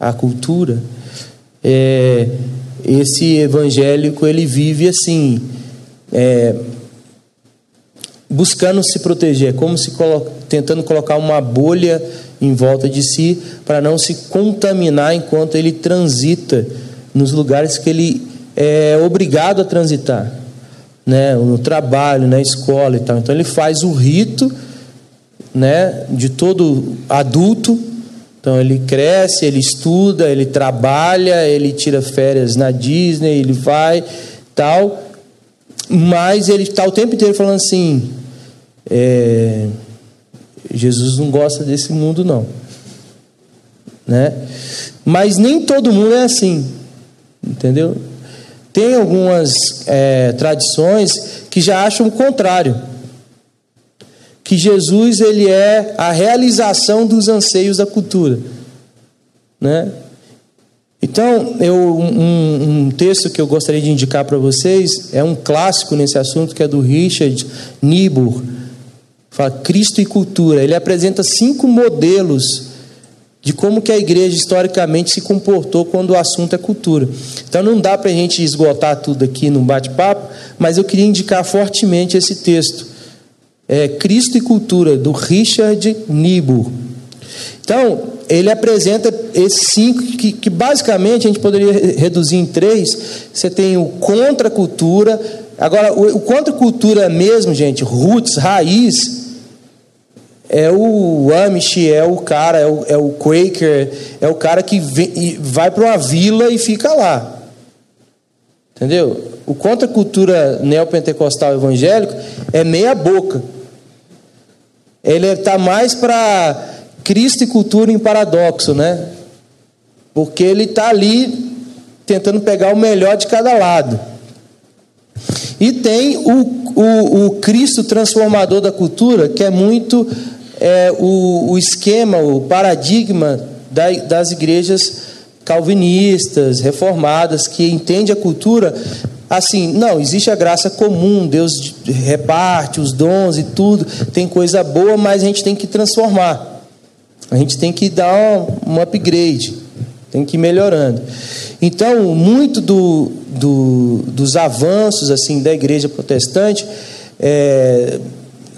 à cultura, é, esse evangélico ele vive assim, é, buscando se proteger, como se colo tentando colocar uma bolha em volta de si para não se contaminar enquanto ele transita nos lugares que ele é obrigado a transitar, né, no trabalho, na escola e tal. Então ele faz o rito, né, de todo adulto. Então ele cresce, ele estuda, ele trabalha, ele tira férias na Disney, ele vai, tal. Mas ele está o tempo inteiro falando assim: é, Jesus não gosta desse mundo, não. Né? Mas nem todo mundo é assim, entendeu? Tem algumas é, tradições que já acham o contrário, que Jesus ele é a realização dos anseios da cultura, né? Então, eu, um, um, texto que eu gostaria de indicar para vocês é um clássico nesse assunto, que é do Richard Niebuhr, fala Cristo e cultura. Ele apresenta cinco modelos de como que a igreja historicamente se comportou quando o assunto é cultura. Então não dá para a gente esgotar tudo aqui num bate-papo, mas eu queria indicar fortemente esse texto. É Cristo e Cultura, do Richard Niebuhr. Então, ele apresenta esses cinco, que, que basicamente a gente poderia reduzir em três. Você tem o contra-cultura. Agora, o, o contra-cultura mesmo, gente, roots, raiz, é o Amish, é o cara, é o, é o Quaker, é o cara que vem, vai para uma vila e fica lá. Entendeu? O contra-cultura neopentecostal evangélico é meia boca. Ele está mais para Cristo e cultura em paradoxo, né? Porque ele está ali tentando pegar o melhor de cada lado. E tem o, o, o Cristo transformador da cultura, que é muito é, o, o esquema, o paradigma da, das igrejas calvinistas, reformadas, que entende a cultura assim, não, existe a graça comum, Deus reparte os dons e tudo, tem coisa boa, mas a gente tem que transformar. A gente tem que dar um, upgrade, tem que ir melhorando. Então, muito do, do, dos avanços assim da igreja protestante é,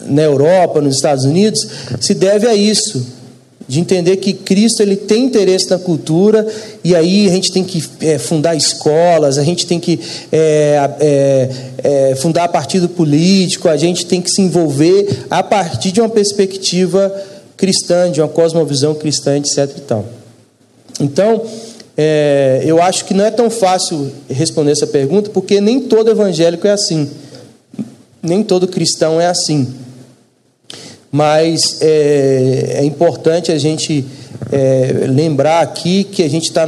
na Europa, nos Estados Unidos, se deve a isso, de entender que Cristo ele tem interesse na cultura e aí a gente tem que é, fundar escolas, a gente tem que é, é, é, fundar partido político, a gente tem que se envolver a partir de uma perspectiva cristã, de uma cosmovisão cristã, etc. Então, é, eu acho que não é tão fácil responder essa pergunta, porque nem todo evangélico é assim, nem todo cristão é assim. Mas é, é importante a gente é, lembrar aqui que a gente está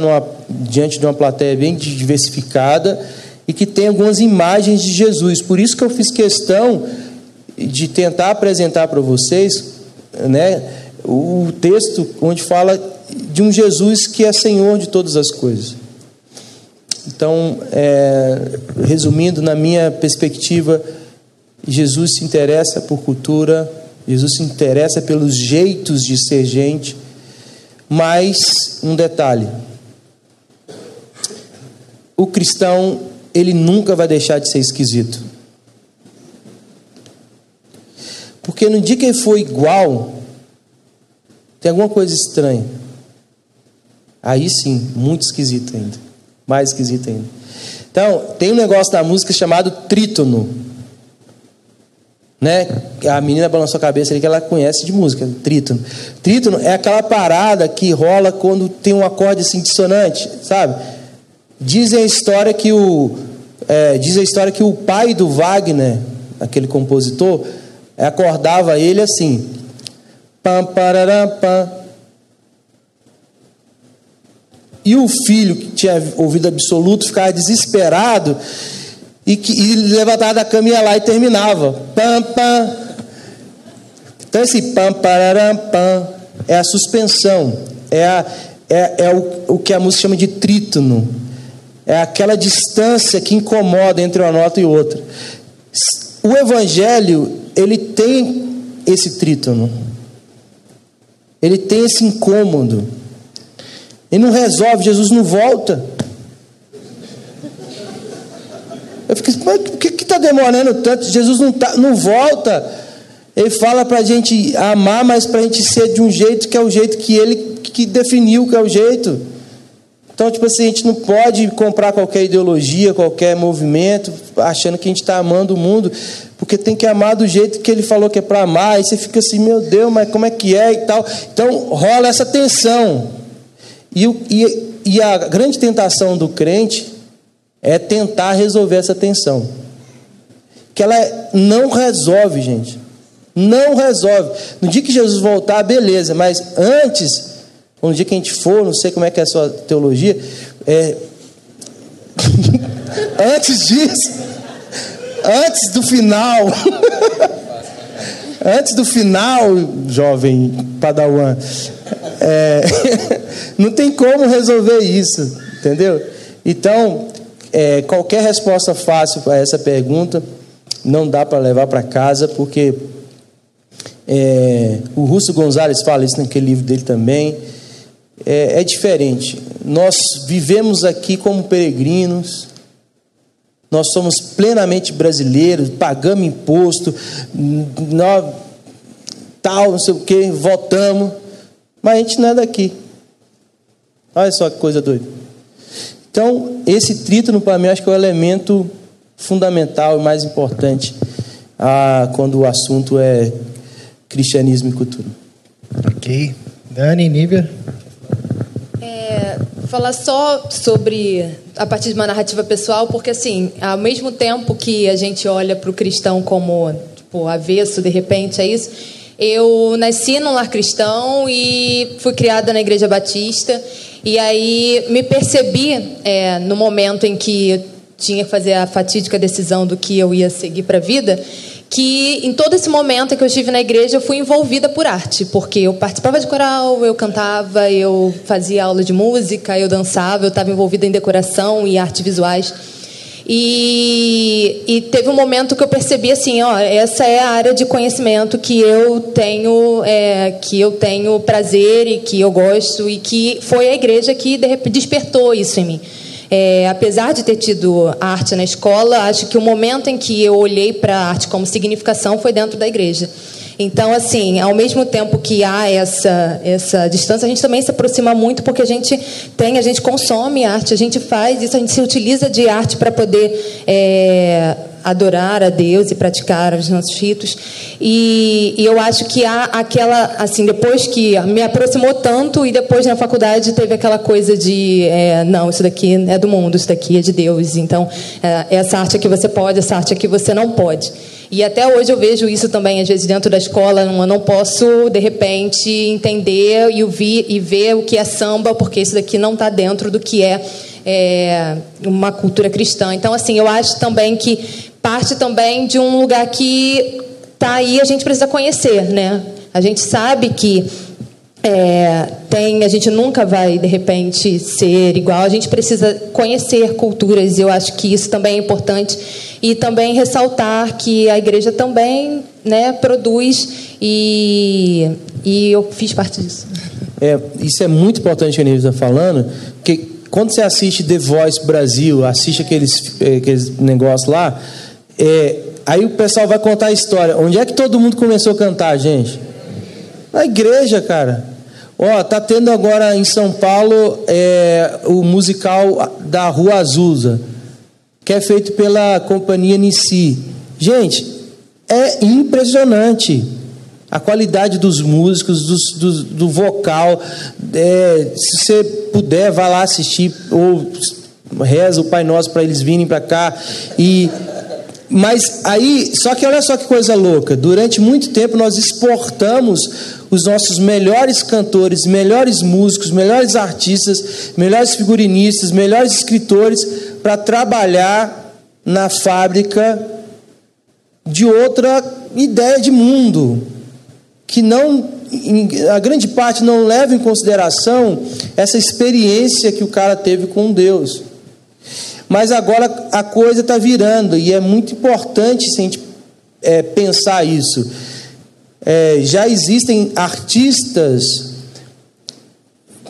diante de uma plateia bem diversificada e que tem algumas imagens de Jesus. Por isso que eu fiz questão de tentar apresentar para vocês né, o texto onde fala de um Jesus que é Senhor de todas as coisas. Então, é, resumindo, na minha perspectiva, Jesus se interessa por cultura, Jesus se interessa pelos jeitos de ser gente, mas um detalhe: o cristão, ele nunca vai deixar de ser esquisito. Porque no dia que ele for igual, tem alguma coisa estranha. Aí sim, muito esquisito ainda. Mais esquisito ainda. Então, tem um negócio da música chamado trítono. Né? A menina balançou a cabeça ali que ela conhece de música, trítono. Trítono é aquela parada que rola quando tem um acorde assim dissonante, sabe? Dizem a história que o é, diz a história que o pai do Wagner, aquele compositor, acordava ele assim: Pam, pararam, pam. E o filho, que tinha ouvido absoluto, ficava desesperado e, que, e levantava da cama ia lá e terminava. Pam, pam. Então, esse pam, pararam, pam é a suspensão, é, a, é, é o, o que a música chama de trítono. É aquela distância que incomoda entre uma nota e outra. O evangelho, ele tem esse trítono. Ele tem esse incômodo. Ele não resolve, Jesus não volta. Eu fico assim, mas por que está demorando tanto? Jesus não, tá, não volta. Ele fala para a gente amar, mas para a gente ser de um jeito que é o jeito que ele que definiu que é o jeito. Então, tipo assim, a gente não pode comprar qualquer ideologia, qualquer movimento, achando que a gente está amando o mundo, porque tem que amar do jeito que ele falou que é para amar. Aí você fica assim, meu Deus, mas como é que é e tal. Então, rola essa tensão. E, e, e a grande tentação do crente é tentar resolver essa tensão. Que ela não resolve, gente. Não resolve. No dia que Jesus voltar, beleza, mas antes um dia que a gente for, não sei como é que é a sua teologia, é... *laughs* antes disso, antes do final, *laughs* antes do final, jovem padawan, é... *laughs* não tem como resolver isso, Entendeu? Então, é, qualquer resposta fácil para essa pergunta não dá para levar para casa, porque é, o Russo Gonzalez fala isso naquele livro dele também. É, é diferente. Nós vivemos aqui como peregrinos, nós somos plenamente brasileiros, pagamos imposto, nós, tal, não sei o que, votamos, mas a gente não é daqui. Olha só que coisa doida. Então, esse trítono para mim acho que é o elemento fundamental e mais importante ah, quando o assunto é cristianismo e cultura. Ok. Dani, Nívia? É, falar só sobre a partir de uma narrativa pessoal, porque assim, ao mesmo tempo que a gente olha para o cristão como tipo, avesso, de repente, é isso. Eu nasci num lar cristão e fui criada na igreja batista. E aí me percebi é, no momento em que tinha que fazer a fatídica decisão do que eu ia seguir para a vida, que em todo esse momento que eu estive na igreja eu fui envolvida por arte, porque eu participava de coral, eu cantava, eu fazia aula de música, eu dançava, eu estava envolvida em decoração e artes visuais. E, e, teve um momento que eu percebi assim, ó, essa é a área de conhecimento que eu tenho, é, que eu tenho prazer e que eu gosto e que foi a igreja que despertou isso em mim. É, apesar de ter tido arte na escola, acho que o momento em que eu olhei para a arte como significação foi dentro da igreja. Então, assim, ao mesmo tempo que há essa, essa distância, a gente também se aproxima muito porque a gente tem, a gente consome arte, a gente faz isso, a gente se utiliza de arte para poder é, adorar a Deus e praticar os nossos ritos. E, e, eu acho que há aquela, assim, depois que me aproximou tanto e depois na faculdade teve aquela coisa de, é, não, isso daqui é do mundo, isso daqui é de Deus. Então, é, essa arte aqui você pode, essa arte aqui você não pode. E até hoje eu vejo isso também, às vezes, dentro da escola. Eu não posso, de repente, entender e ouvir e ver o que é samba, porque isso daqui não está dentro do que é, é, uma cultura cristã. Então, assim, eu acho também que parte também de um lugar que está aí, a gente precisa conhecer, né? A gente sabe que é, tem, a gente nunca vai de repente ser igual. A gente precisa conhecer culturas. E eu acho que isso também é importante e também ressaltar que a igreja também, né, produz e e eu fiz parte disso. É, isso é muito importante que a Nívia está falando, porque quando você assiste The Voice Brasil, assiste aqueles, aqueles negócios lá, é, aí o pessoal vai contar a história. Onde é que todo mundo começou a cantar, gente? Na igreja, cara. Ó, tá tendo agora em São Paulo é, o musical da Rua Azusa, que é feito pela companhia Nissi. Gente, é impressionante a qualidade dos músicos, dos, do, do vocal. É, se você puder, vá lá assistir ou reza o Pai Nosso para eles virem para cá e mas aí, só que olha só que coisa louca. Durante muito tempo nós exportamos os nossos melhores cantores, melhores músicos, melhores artistas, melhores figurinistas, melhores escritores para trabalhar na fábrica de outra ideia de mundo, que não a grande parte não leva em consideração essa experiência que o cara teve com Deus. Mas agora a coisa está virando e é muito importante se a gente é, pensar isso. É, já existem artistas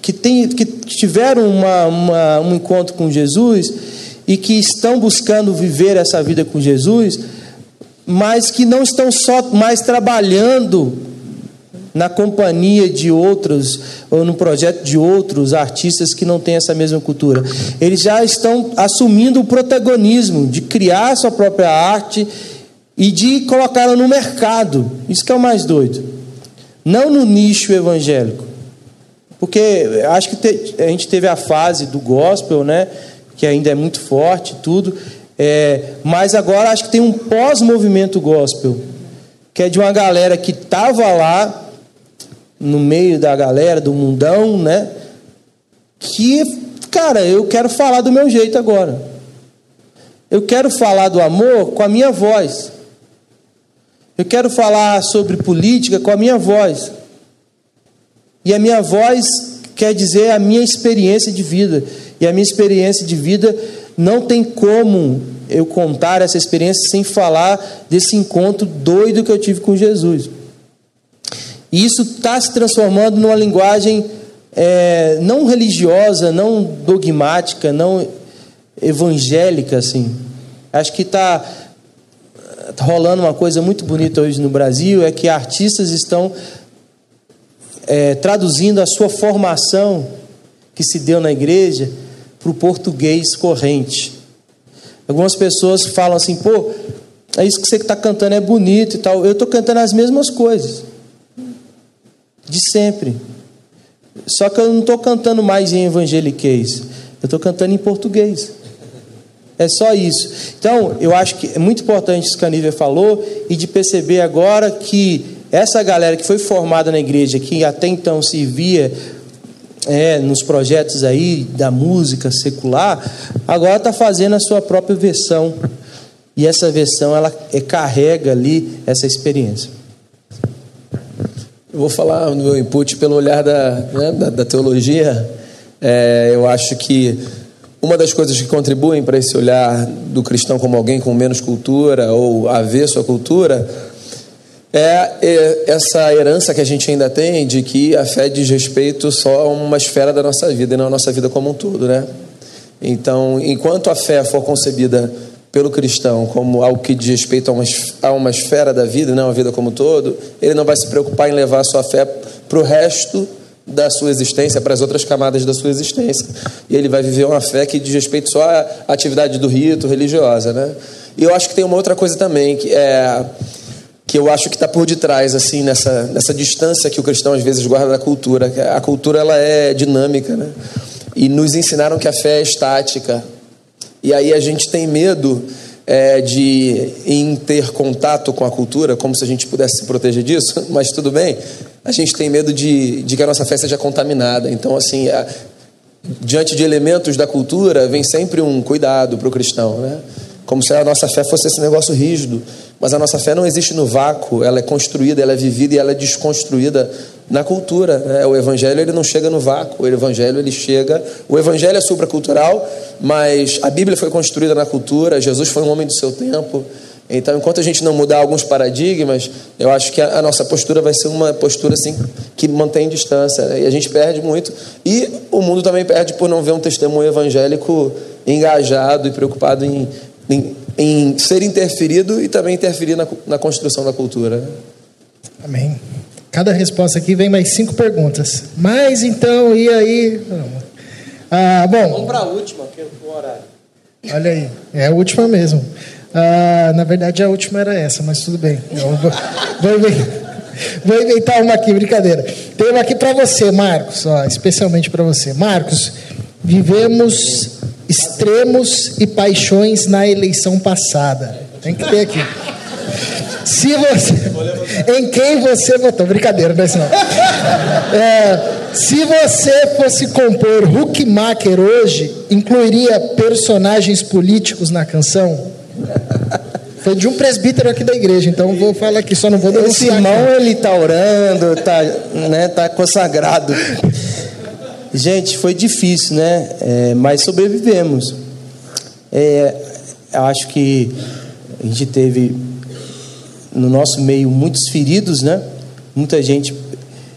que, tem, que tiveram uma, uma, um encontro com Jesus e que estão buscando viver essa vida com Jesus, mas que não estão só mais trabalhando na companhia de outros ou no projeto de outros artistas que não têm essa mesma cultura. Eles já estão assumindo o protagonismo de criar sua própria arte e de colocá-la no mercado. Isso que é o mais doido. Não no nicho evangélico. Porque acho que a gente teve a fase do gospel, né? Que ainda é muito forte tudo. É, mas agora acho que tem um pós-movimento gospel, que é de uma galera que estava lá no meio da galera, do mundão, né? Que, cara, eu quero falar do meu jeito agora. Eu quero falar do amor com a minha voz. Eu quero falar sobre política com a minha voz. E a minha voz quer dizer a minha experiência de vida. E a minha experiência de vida não tem como eu contar essa experiência sem falar desse encontro doido que eu tive com Jesus. E isso está se transformando numa linguagem é, não religiosa, não dogmática, não evangélica, assim. Acho que está tá rolando uma coisa muito bonita hoje no Brasil, é que artistas estão é, traduzindo a sua formação que se deu na igreja para o português corrente. Algumas pessoas falam assim, pô, é isso que você está cantando é bonito e tal. Eu estou cantando as mesmas coisas. De sempre. Só que eu não estou cantando mais em evangeliquez. Eu estou cantando em português. É só isso. Então, eu acho que é muito importante isso que a Nívia falou e de perceber agora que essa galera que foi formada na igreja, que até então servia é, nos projetos aí da música secular, agora está fazendo a sua própria versão. E essa versão, ela é, carrega ali essa experiência. Eu vou falar no meu input pelo olhar da, né, da, da, teologia. É, eu acho que uma das coisas que contribuem para esse olhar do cristão como alguém com menos cultura ou avesso à cultura é, é essa herança que a gente ainda tem de que a fé diz respeito só a uma esfera da nossa vida e não a nossa vida como um todo, né? Então, enquanto a fé for concebida pelo cristão como algo que diz respeito a uma, a uma esfera da vida, não a vida como um todo, ele não vai se preocupar em levar a sua fé para o resto da sua existência, para as outras camadas da sua existência. E ele vai viver uma fé que diz respeito só à atividade do rito religiosa, né? E eu acho que tem uma outra coisa também, que é que eu acho que está por detrás assim nessa nessa distância que o cristão às vezes guarda da cultura. A cultura ela é dinâmica, né? E nos ensinaram que a fé é estática. E aí a gente tem medo é, de em ter contato com a cultura, como se a gente pudesse se proteger disso, *laughs* mas tudo bem. A gente tem medo de, de que a nossa fé seja contaminada. Então, assim, a, diante de elementos da cultura, vem sempre um cuidado para o cristão, né? Como se a nossa fé fosse esse negócio rígido. Mas a nossa fé não existe no vácuo, ela é construída, ela é vivida e ela é desconstruída na cultura. Né? O evangelho ele não chega no vácuo, o evangelho ele chega. O evangelho é supracultural, mas a Bíblia foi construída na cultura. Jesus foi um homem do seu tempo. Então, enquanto a gente não mudar alguns paradigmas, eu acho que a, nossa postura vai ser uma postura assim que mantém distância. Né? E a gente perde muito. E o mundo também perde por não ver um testemunho evangélico engajado e preocupado em, em, em ser interferido e também interferir na, na construção da cultura. Né? Amém. Cada resposta aqui vem mais cinco perguntas. Mas então, e aí? Ah, bom. Vamos para a última, que é o horário. Olha aí, é a última mesmo. Ah, na verdade, a última era essa, mas tudo bem. Vou, vou inventar uma aqui, brincadeira. Tem uma aqui para você, Marcos, ó, especialmente para você. Marcos, vivemos extremos e paixões na eleição passada. Tem que ter aqui. Se você, em quem você votou? Brincadeira, não é isso não. É, se você fosse compor Huckmacher hoje, incluiria personagens políticos na canção? Foi de um presbítero aqui da igreja, então vou falar aqui, só não vou denunciar. Esse irmão, ele tá orando, tá, né, tá consagrado. Gente, foi difícil, né? É, mas sobrevivemos. É, acho que a gente teve no nosso meio muitos feridos, né? Muita gente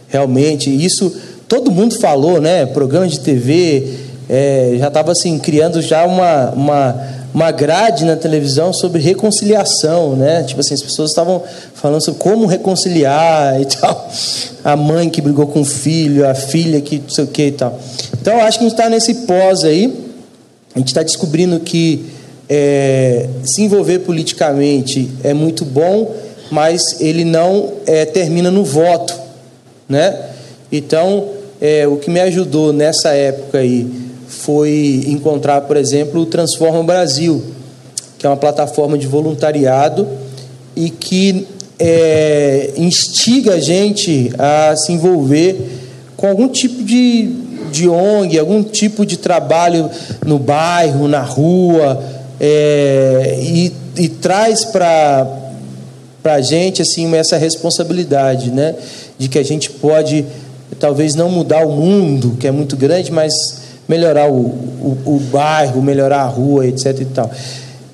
realmente isso todo mundo falou, né? Programa de TV é, já estava assim criando já uma, uma uma grade na televisão sobre reconciliação, né? Tipo assim, as pessoas estavam falando sobre como reconciliar e tal. A mãe que brigou com o filho, a filha que não sei o que e tal. Então, acho que a gente está nesse pós aí. A gente está descobrindo que é, se envolver politicamente é muito bom, mas ele não é, termina no voto, né? Então, é, o que me ajudou nessa época aí foi encontrar, por exemplo, o Transforma Brasil, que é uma plataforma de voluntariado e que é, instiga a gente a se envolver com algum tipo de, de ONG, algum tipo de trabalho no bairro, na rua, é, e, e traz para a gente assim essa responsabilidade, né, de que a gente pode talvez não mudar o mundo, que é muito grande, mas melhorar o, o, o bairro, melhorar a rua, etc. E, tal.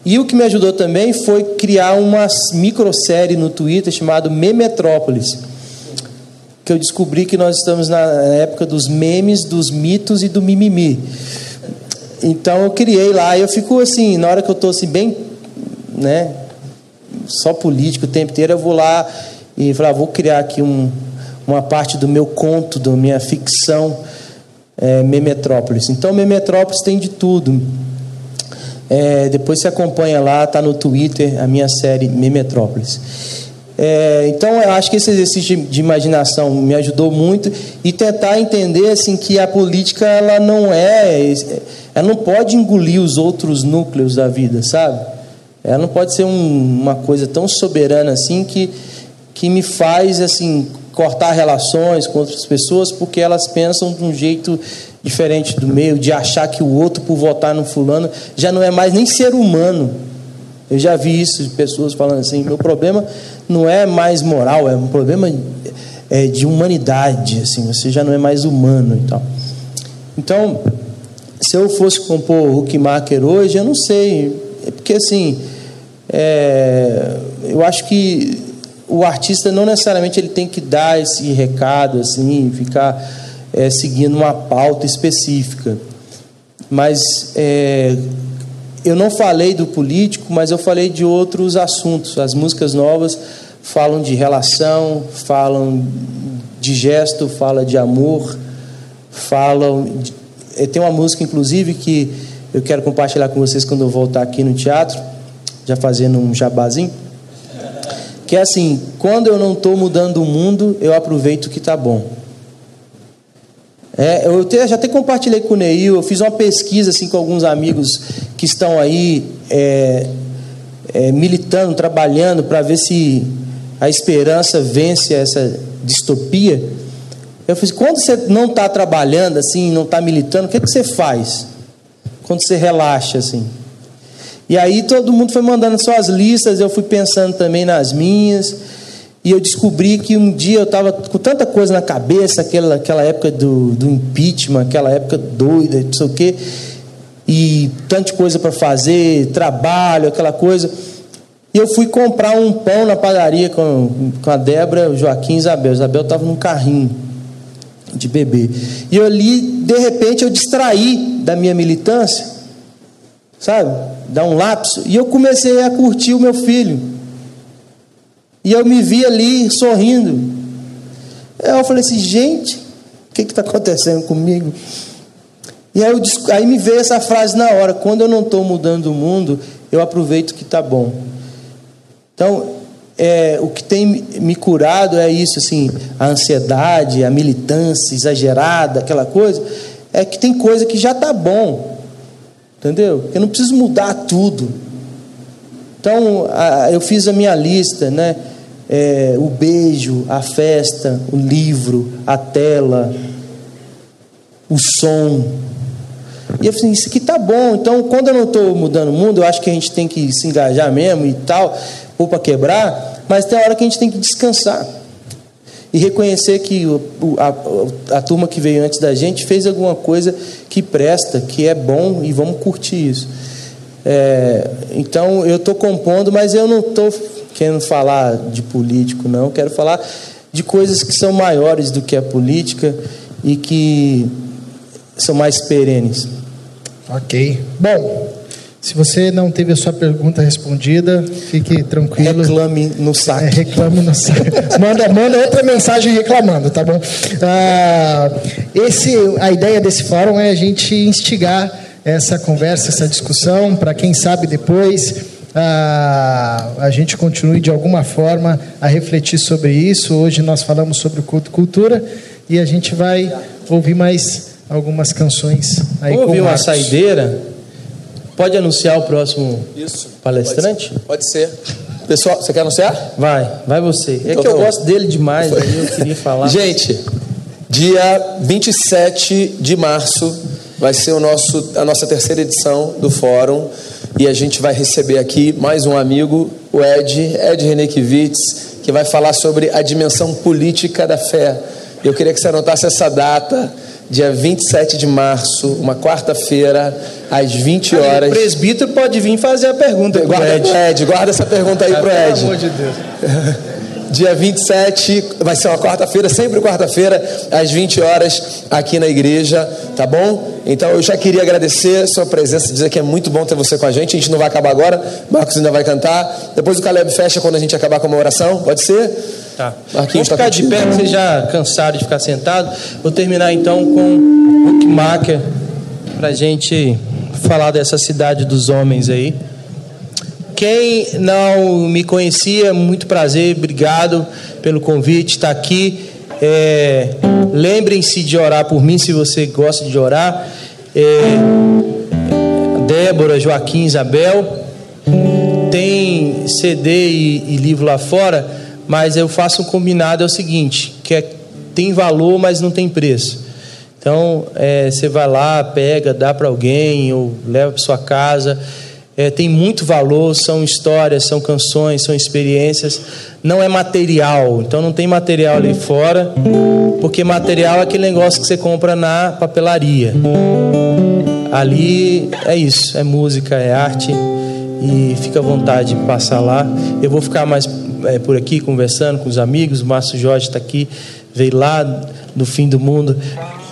e o que me ajudou também foi criar uma microsérie no Twitter chamada Memetrópolis que eu descobri que nós estamos na época dos memes, dos mitos e do mimimi. Então eu criei lá, e eu fico assim, na hora que eu estou assim, bem, né, só político o tempo inteiro, eu vou lá e falo, ah, vou criar aqui um, uma parte do meu conto, da minha ficção, é, Memetrópolis. Então, Memetrópolis tem de tudo. É, depois você acompanha lá, está no Twitter, a minha série Memetrópolis. É, então, eu acho que esse exercício de, de, imaginação me ajudou muito e tentar entender assim que a política ela não é, ela não pode engolir os outros núcleos da vida, sabe? Ela não pode ser um, uma coisa tão soberana assim que que me faz assim cortar relações com outras pessoas porque elas pensam de um jeito diferente do meu, de achar que o outro por votar no fulano já não é mais nem ser humano. Eu já vi isso de pessoas falando assim: meu problema não é mais moral, é um problema é, de humanidade. Assim, você já não é mais humano e tal. Então, se eu fosse compor o Huckmacher hoje, eu não sei, é porque assim, é, eu acho que o artista não necessariamente ele tem que dar esse recado assim, ficar é, seguindo uma pauta específica, mas é, eu não falei do político, mas eu falei de outros assuntos. As músicas novas falam de relação, falam de gesto, fala de amor, falam. De... Eh, tem uma música, inclusive, que eu quero compartilhar com vocês quando eu voltar aqui no teatro, já fazendo um jabazinho. Que é assim: quando eu não estou mudando o mundo, eu aproveito que está bom. É, eu até, já até compartilhei com o Neil, eu fiz uma pesquisa assim, com alguns amigos que estão aí é, é, militando, trabalhando para ver se a esperança vence essa distopia. Eu fiz, quando você não está trabalhando assim, não está militando, o que, que você faz? Quando você relaxa assim. E aí todo mundo foi mandando suas listas, eu fui pensando também nas minhas. E eu descobri que um dia eu estava com tanta coisa na cabeça, aquela, aquela época do, do impeachment, aquela época doida, não sei o quê, e tanta coisa para fazer, trabalho, aquela coisa. E eu fui comprar um pão na padaria com, com a Débora, o Joaquim e Isabel. Isabel estava num carrinho de bebê. E eu ali, de repente, eu distraí da minha militância, sabe? Dá um lapso. E eu comecei a curtir o meu filho. E eu me vi ali sorrindo. Eu falei assim, gente, o que está acontecendo comigo? E aí, eu, aí me veio essa frase na hora: quando eu não estou mudando o mundo, eu aproveito que está bom. Então, é, o que tem me curado é isso, assim, a ansiedade, a militância exagerada, aquela coisa, é que tem coisa que já está bom, entendeu? Eu não preciso mudar tudo. Então, a, eu fiz a minha lista, né? é, o beijo, a festa, o livro, a tela, o som. E eu falei, isso aqui tá bom. Então, quando eu não estou mudando o mundo, eu acho que a gente tem que se engajar mesmo e tal, ou para quebrar, mas tem hora que a gente tem que descansar. E reconhecer que o, a, a turma que veio antes da gente fez alguma coisa que presta, que é bom e vamos curtir isso. É, então eu estou compondo, mas eu não estou querendo falar de político, não. Quero falar de coisas que são maiores do que a política e que são mais perenes. Ok. Bom, se você não teve a sua pergunta respondida, fique tranquilo. Reclame no saque. É, reclame no saque. manda, manda outra mensagem reclamando, tá bom? Ah, esse, a ideia desse fórum é a gente instigar essa conversa, essa discussão, para quem sabe depois a, a gente continue de alguma forma a refletir sobre isso. Hoje nós falamos sobre culto cultura e a gente vai ouvir mais algumas canções aí ouvir uma saideira? Pode anunciar o próximo isso, palestrante? Pode, pode, ser. Pessoal, você quer anunciar? Vai, vai você. É então, que eu tá gosto dele demais, aí eu queria falar. *laughs* Gente, dia 27 de março vai ser o nosso, a nossa terceira edição do fórum e a gente vai receber aqui mais um amigo, o Ed, Ed Renekiewicz, que vai falar sobre a dimensão política da fé. Eu queria que você anotasse essa data, dia 27 de março, uma quarta-feira, às 20 horas. O presbítero pode vir fazer a pergunta pro Guarda, Ed. Ed, guarda essa pergunta aí pro Pelo Ed. amor de Deus. *laughs* Dia 27, vai ser uma quarta-feira, sempre quarta-feira, às 20 horas, aqui na igreja, tá bom? Então eu já queria agradecer a sua presença, dizer que é muito bom ter você com a gente. A gente não vai acabar agora, Marcos ainda vai cantar. Depois o Caleb fecha quando a gente acabar com uma oração, pode ser? Tá. Marquinhos, Vamos tá ficar de contigo. pé, vocês já cansaram de ficar sentado. Vou terminar então com o Bookmaker, para gente falar dessa cidade dos homens aí. Quem não me conhecia, muito prazer, obrigado pelo convite, está aqui. É, Lembrem-se de orar por mim se você gosta de orar. É, Débora, Joaquim, Isabel. Tem CD e, e livro lá fora, mas eu faço um combinado: é o seguinte, que é, tem valor, mas não tem preço. Então, é, você vai lá, pega, dá para alguém ou leva para sua casa. É, tem muito valor, são histórias, são canções, são experiências. Não é material, então não tem material ali fora, porque material é aquele negócio que você compra na papelaria. Ali é isso, é música, é arte e fica à vontade de passar lá. Eu vou ficar mais é, por aqui conversando com os amigos. O Márcio Jorge está aqui, veio lá do fim do mundo,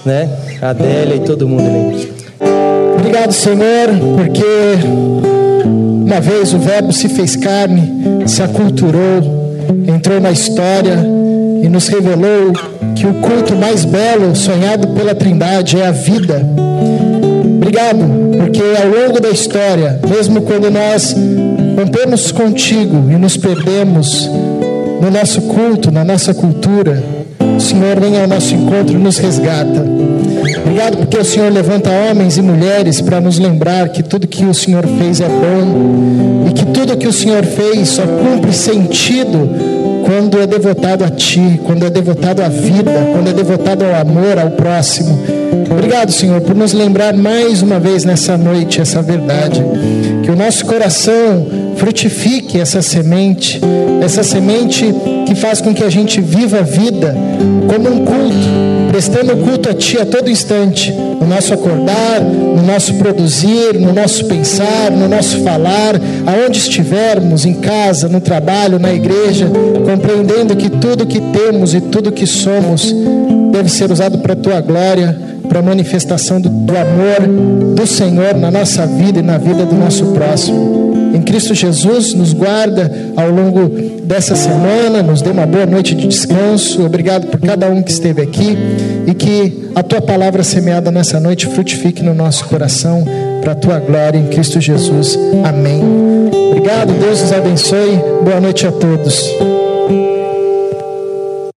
né? A Adélia e todo mundo ali. Obrigado, Senhor, porque uma vez o Verbo se fez carne, se aculturou, entrou na história e nos revelou que o culto mais belo sonhado pela Trindade é a vida. Obrigado, porque ao longo da história, mesmo quando nós rompemos contigo e nos perdemos no nosso culto, na nossa cultura, o Senhor vem ao nosso encontro e nos resgata. Obrigado porque o Senhor levanta homens e mulheres para nos lembrar que tudo que o Senhor fez é bom e que tudo que o Senhor fez só cumpre sentido quando é devotado a Ti, quando é devotado à vida, quando é devotado ao amor, ao próximo. Obrigado, Senhor, por nos lembrar mais uma vez nessa noite essa verdade. Que o nosso coração frutifique essa semente, essa semente que faz com que a gente viva a vida como um culto, prestando culto a Ti a todo instante, no nosso acordar, no nosso produzir, no nosso pensar, no nosso falar, aonde estivermos, em casa, no trabalho, na igreja, compreendendo que tudo que temos e tudo que somos deve ser usado para a Tua glória, para a manifestação do, do amor do Senhor na nossa vida e na vida do nosso próximo. Em Cristo Jesus, nos guarda ao longo dessa semana, nos dê uma boa noite de descanso. Obrigado por cada um que esteve aqui e que a tua palavra semeada nessa noite frutifique no nosso coração para a tua glória em Cristo Jesus. Amém. Obrigado, Deus os abençoe. Boa noite a todos.